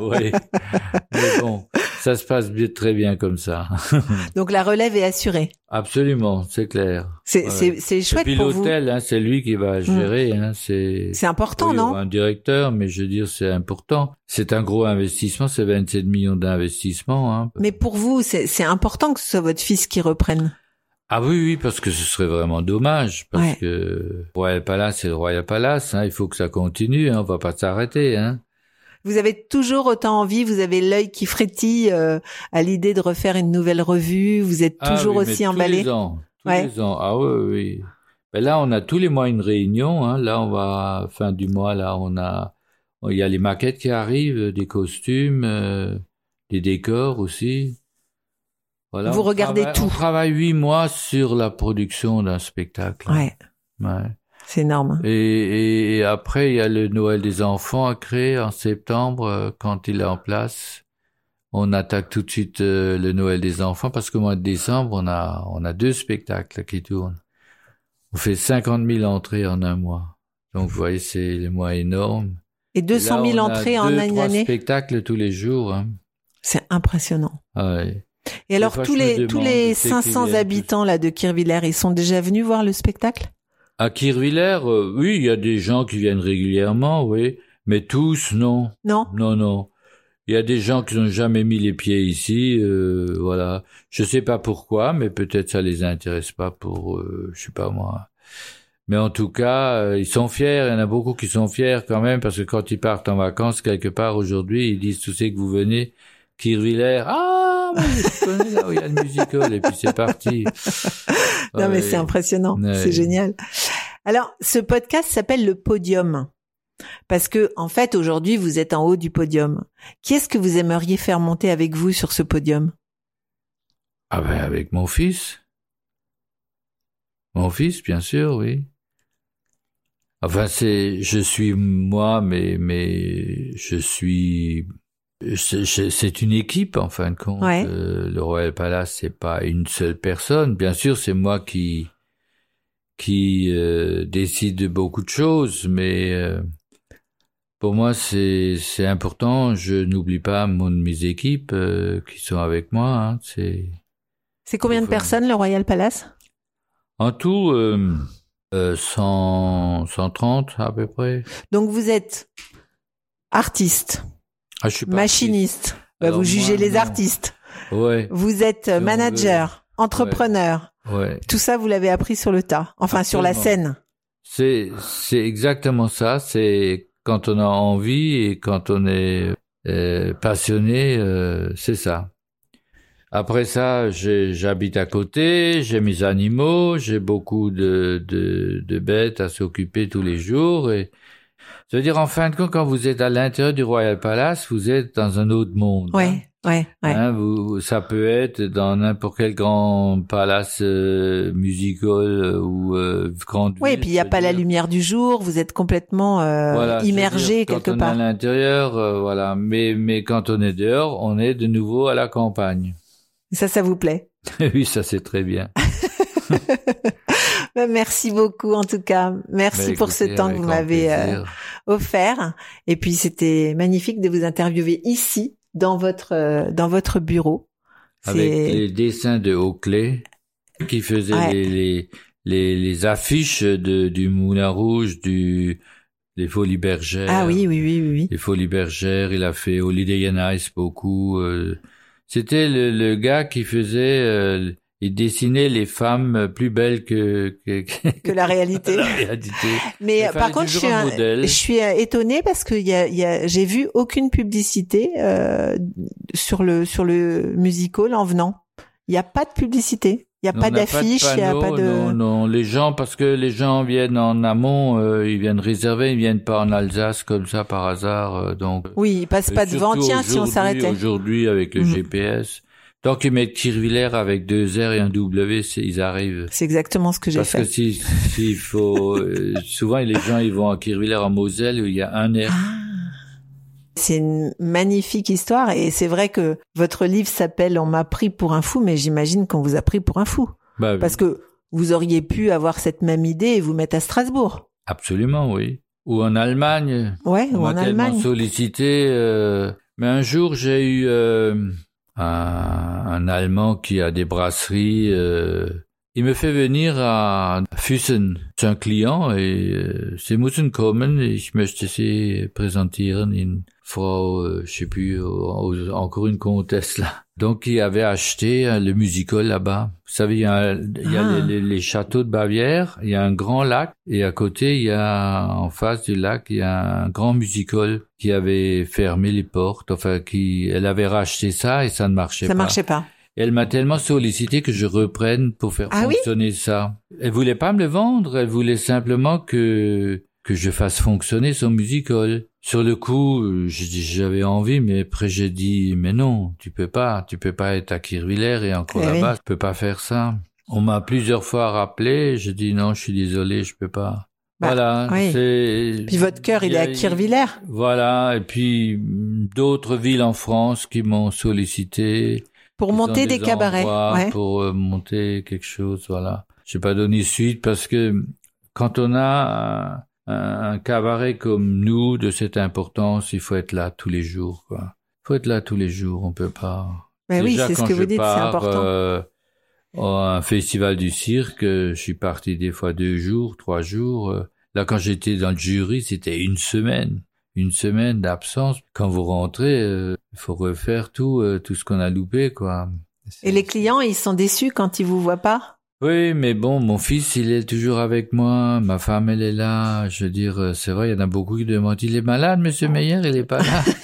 Oui. Mais bon, ça se passe bien- très bien comme ça. (laughs) donc la relève est assurée. Absolument, c'est clair. C'est Ouais. c'est Et chouette puis pour vous. l'hôtel, hein, c'est lui qui va gérer. Hein, c'est important, Oui, non un directeur, mais je veux dire, c'est important. C'est un gros investissement, c'est 27 millions d'investissement. Hein. Mais pour vous, c'est c'est important que ce soit votre fils qui reprenne. Ah oui, oui, parce que ce serait vraiment dommage, parce Ouais. que Royal Palace, c'est le Royal Palace. Hein, il faut que ça continue, hein, on va pas s'arrêter. Hein. Vous avez toujours autant envie, vous avez l'œil qui frétille euh, à l'idée de refaire une nouvelle revue, vous êtes Ah toujours oui, mais aussi tous emballé. les ans, tous Ouais. les ans. Ah oui, oui. Ben là, on a tous les mois une réunion. Hein. Là, on va fin du mois. Là, on a, il y a les maquettes qui arrivent, des costumes, euh, des décors aussi. Voilà, Vous regardez travaille- tout. On travaille huit mois sur la production d'un spectacle. Ouais, Ouais. C'est énorme. Et, et, et après, il y a le Noël des enfants à créer en septembre, euh, quand il est en place. On attaque tout de suite euh, le Noël des enfants parce qu'au mois de décembre, on a, on a deux spectacles qui tournent. On fait 50 000 entrées en un mois. Donc, vous voyez, c'est le mois énorme. Et 200 000 Et là, entrées en deux, une trois année, spectacles tous les jours. Hein. c'est impressionnant. Ah ouais. Et alors tous les tous les c'est qui 500 viennent habitants là de Kirvillers, ils sont déjà venus voir le spectacle? À Kirvillers, euh, oui, il y a des gens qui viennent régulièrement, oui. Mais tous, non. Non Non, non. Il y a des gens qui n'ont jamais mis les pieds ici, euh, voilà. Je sais pas pourquoi, mais peut-être ça les intéresse pas pour, euh, je sais pas moi. Mais en tout cas, euh, ils sont fiers. Il y en a beaucoup qui sont fiers quand même parce que quand ils partent en vacances quelque part aujourd'hui, ils disent tous ces que vous venez, Kirvillers, ah, mais je connais là où il y a le musical et puis c'est parti. (laughs) Non mais c'est impressionnant, Ouais. c'est génial. Alors ce podcast s'appelle le podium parce que en fait aujourd'hui vous êtes en haut du podium. Qui est-ce que vous aimeriez faire monter avec vous sur ce podium? Ah ben avec mon fils. Mon fils, bien sûr, oui. Enfin, c'est, je suis moi, mais mais je suis, c'est- une équipe en fin de compte. Ouais. Euh, le Royal Palace, c'est pas une seule personne. Bien sûr, c'est moi qui qui euh, décide de beaucoup de choses, mais euh, pour moi c'est c'est important. Je n'oublie pas mon mes équipes qui sont avec moi. Hein, c'est C'est combien de personnes le Royal Palace? En tout euh, euh, 100 130 à peu près. Donc vous êtes artiste, Ah, je suis pas machiniste. Bah, vous jugez moi, les non. artistes. artiste. Ouais, Vous êtes manager, entrepreneur. ouais. Tout ça, vous l'avez appris sur le tas. Enfin, sur la scène. C'est c'est exactement ça. C'est quand on a envie et quand on est euh, passionné, euh, c'est ça. Après ça, j'ai- j'habite à côté, j'ai mes animaux, j'ai beaucoup de, de, de bêtes à s'occuper tous les jours. Et je veux dire, en fin de compte, quand vous êtes à l'intérieur du Royal Palace, vous êtes dans un autre monde. hein. Ouais, ouais, ouais. Hein, vous, ça peut être dans n'importe quel grand palace euh, musical euh, ou euh, grande Oui, puis il n'y a pas la lumière du jour, vous êtes complètement euh, Voilà, immergé dire, quelque quand on part. est à l'intérieur, euh, voilà. Mais mais quand on est dehors, on est de nouveau à la campagne. Ça, ça vous plaît? (laughs) Oui, ça c'est très bien. (laughs) (laughs) Bah, Merci beaucoup en tout cas. Merci Bah, pour ce temps que vous m'avez euh, offert. Et puis c'était magnifique de vous interviewer ici, dans votre euh, dans votre bureau. avec les dessins de Oakley qui faisait Ouais. les, les les les affiches de du Moulin Rouge, du des Folies Bergères. Ah oui, oui, oui, oui, oui. les Folies Bergères, il a fait Holiday on Ice beaucoup. euh, C'était le, le gars qui faisait, euh, il dessinait les femmes plus belles que que, que (laughs) la réalité. la réalité. Mais euh, par contre, je suis, un je suis euh, étonnée parce que y a, y a, j'ai vu aucune publicité euh, sur le sur le musical en venant. Il n'y a pas de publicité. Il n'y a pas d'affiche. Il n'y a pas de. Non, non, les gens, parce que les gens viennent en amont, euh, ils viennent réserver, ils viennent pas en Alsace comme ça par hasard, euh, donc. Oui, il passe pas Et devant. Tiens, si on s'arrêtait. Aujourd'hui, avec le Mhm. GPS, tant qu'ils mettent Kirvillers avec deux R et un W, ils arrivent. C'est exactement ce que j'ai Parce fait. que si, s'il faut, euh, souvent les gens ils vont à Kirvillers en Moselle où il y a un R. Ah. C'est une magnifique histoire et c'est vrai que votre livre s'appelle On m'a pris pour un fou, mais j'imagine qu'on vous a pris pour un fou. Bah, Parce que vous auriez pu avoir cette même idée et vous mettre à Strasbourg. absolument, oui. Ou en Allemagne. Ouais, On ou en Allemagne. sollicité. euh, Mais un jour, j'ai eu euh, un, un Allemand qui a des brasseries. euh, Il me fait venir à Füssen. C'est un client et euh, Sie müssen kommen. Ich möchte Sie präsentieren in Euh, je sais plus, euh, encore une comtesse là. Donc, il avait acheté euh, le musical là-bas. Vous savez, il y a, il y a Ah. les, les- les châteaux de Bavière, il y a un grand lac, et à côté, il y a, en face du lac, il y a un grand musical qui avait fermé les portes, enfin, qui, elle avait racheté ça et ça ne marchait Ça pas. marchait pas. Elle m'a tellement sollicité que je reprenne pour faire Ah oui fonctionner ça. Elle voulait pas me le vendre, elle voulait simplement que que je fasse fonctionner son musical. Sur le coup, euh, j'ai dit j'avais envie, mais après j'ai dit mais non, tu peux pas, tu peux pas être à Kirvillers et encore Eh là-bas, tu peux pas faire ça. On m'a plusieurs fois rappelé, j'ai dit non, je suis désolé, je peux pas. Bah, voilà, oui. Puis votre cœur, il est à Kirvillers. Voilà, et puis d'autres villes en France qui m'ont sollicité. Pour monter ont des cabarets. Ouais. Pour euh, monter quelque chose, voilà. Je n'ai pas donné suite parce que quand on a un, cabaret comme nous de cette importance, il faut être là tous les jours, quoi. Il faut être là tous les jours, on peut pas. Ben oui, Déjà, c'est ce que vous dites, c'est important. euh, à un festival du cirque, je suis parti des fois deux jours, trois jours. euh. Là, quand j'étais dans le jury, c'était une semaine. Une semaine d'absence. Quand vous rentrez, euh, il faut refaire tout, euh, tout ce qu'on a loupé, quoi. Et les clients, ils sont déçus quand ils vous voient pas? Oui, mais bon, mon fils, il est toujours avec moi. Ma femme, elle est là. Je veux dire, euh, c'est vrai, il y en a beaucoup qui demandent, il est malade, monsieur Meyer, il est pas là. (laughs)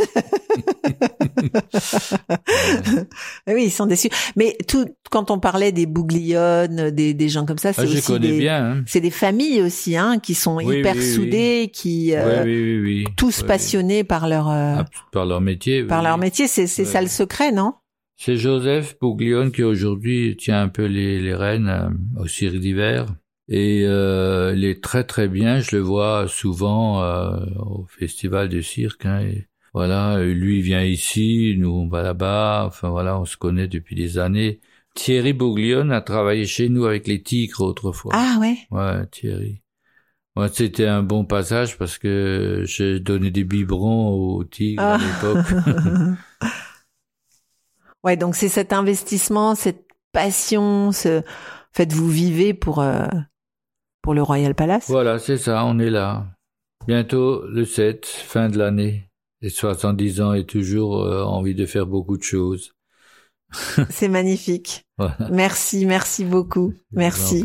Eh Oui, ils sont déçus. Mais tout, quand on parlait des bouglionnes, des, des gens comme ça, c'est Ah, je aussi des. Hein. c'est des familles aussi, hein, qui sont Oui, hyper oui, oui. soudées, qui euh, tous passionnés par leur euh, Ah, par leur métier. par leur métier. C'est c'est ça le secret, non? C'est Joseph Bouglione qui aujourd'hui tient un peu les, les rênes euh, au cirque d'hiver. Et euh, il est très très bien, je le vois souvent euh, au festival de cirque. Hein, et voilà, lui vient ici, nous on va là-bas. Enfin voilà, on se connaît depuis des années. Thierry Bouglione a travaillé chez nous avec les tigres autrefois. Ah ouais. Ouais, Thierry. Ouais, c'était un bon passage parce que j'ai donné des biberons aux tigres à Ah. l'époque. (laughs) ouais, donc c'est cet investissement, cette passion, ce en fait vous vivez pour euh, pour le Royal Palace? voilà, c'est ça, on est là. Bientôt le 7, fin de l'année. Et 70 ans et toujours euh, envie de faire beaucoup de choses. (laughs) C'est magnifique. Voilà. Merci, merci beaucoup. Je vous en Merci.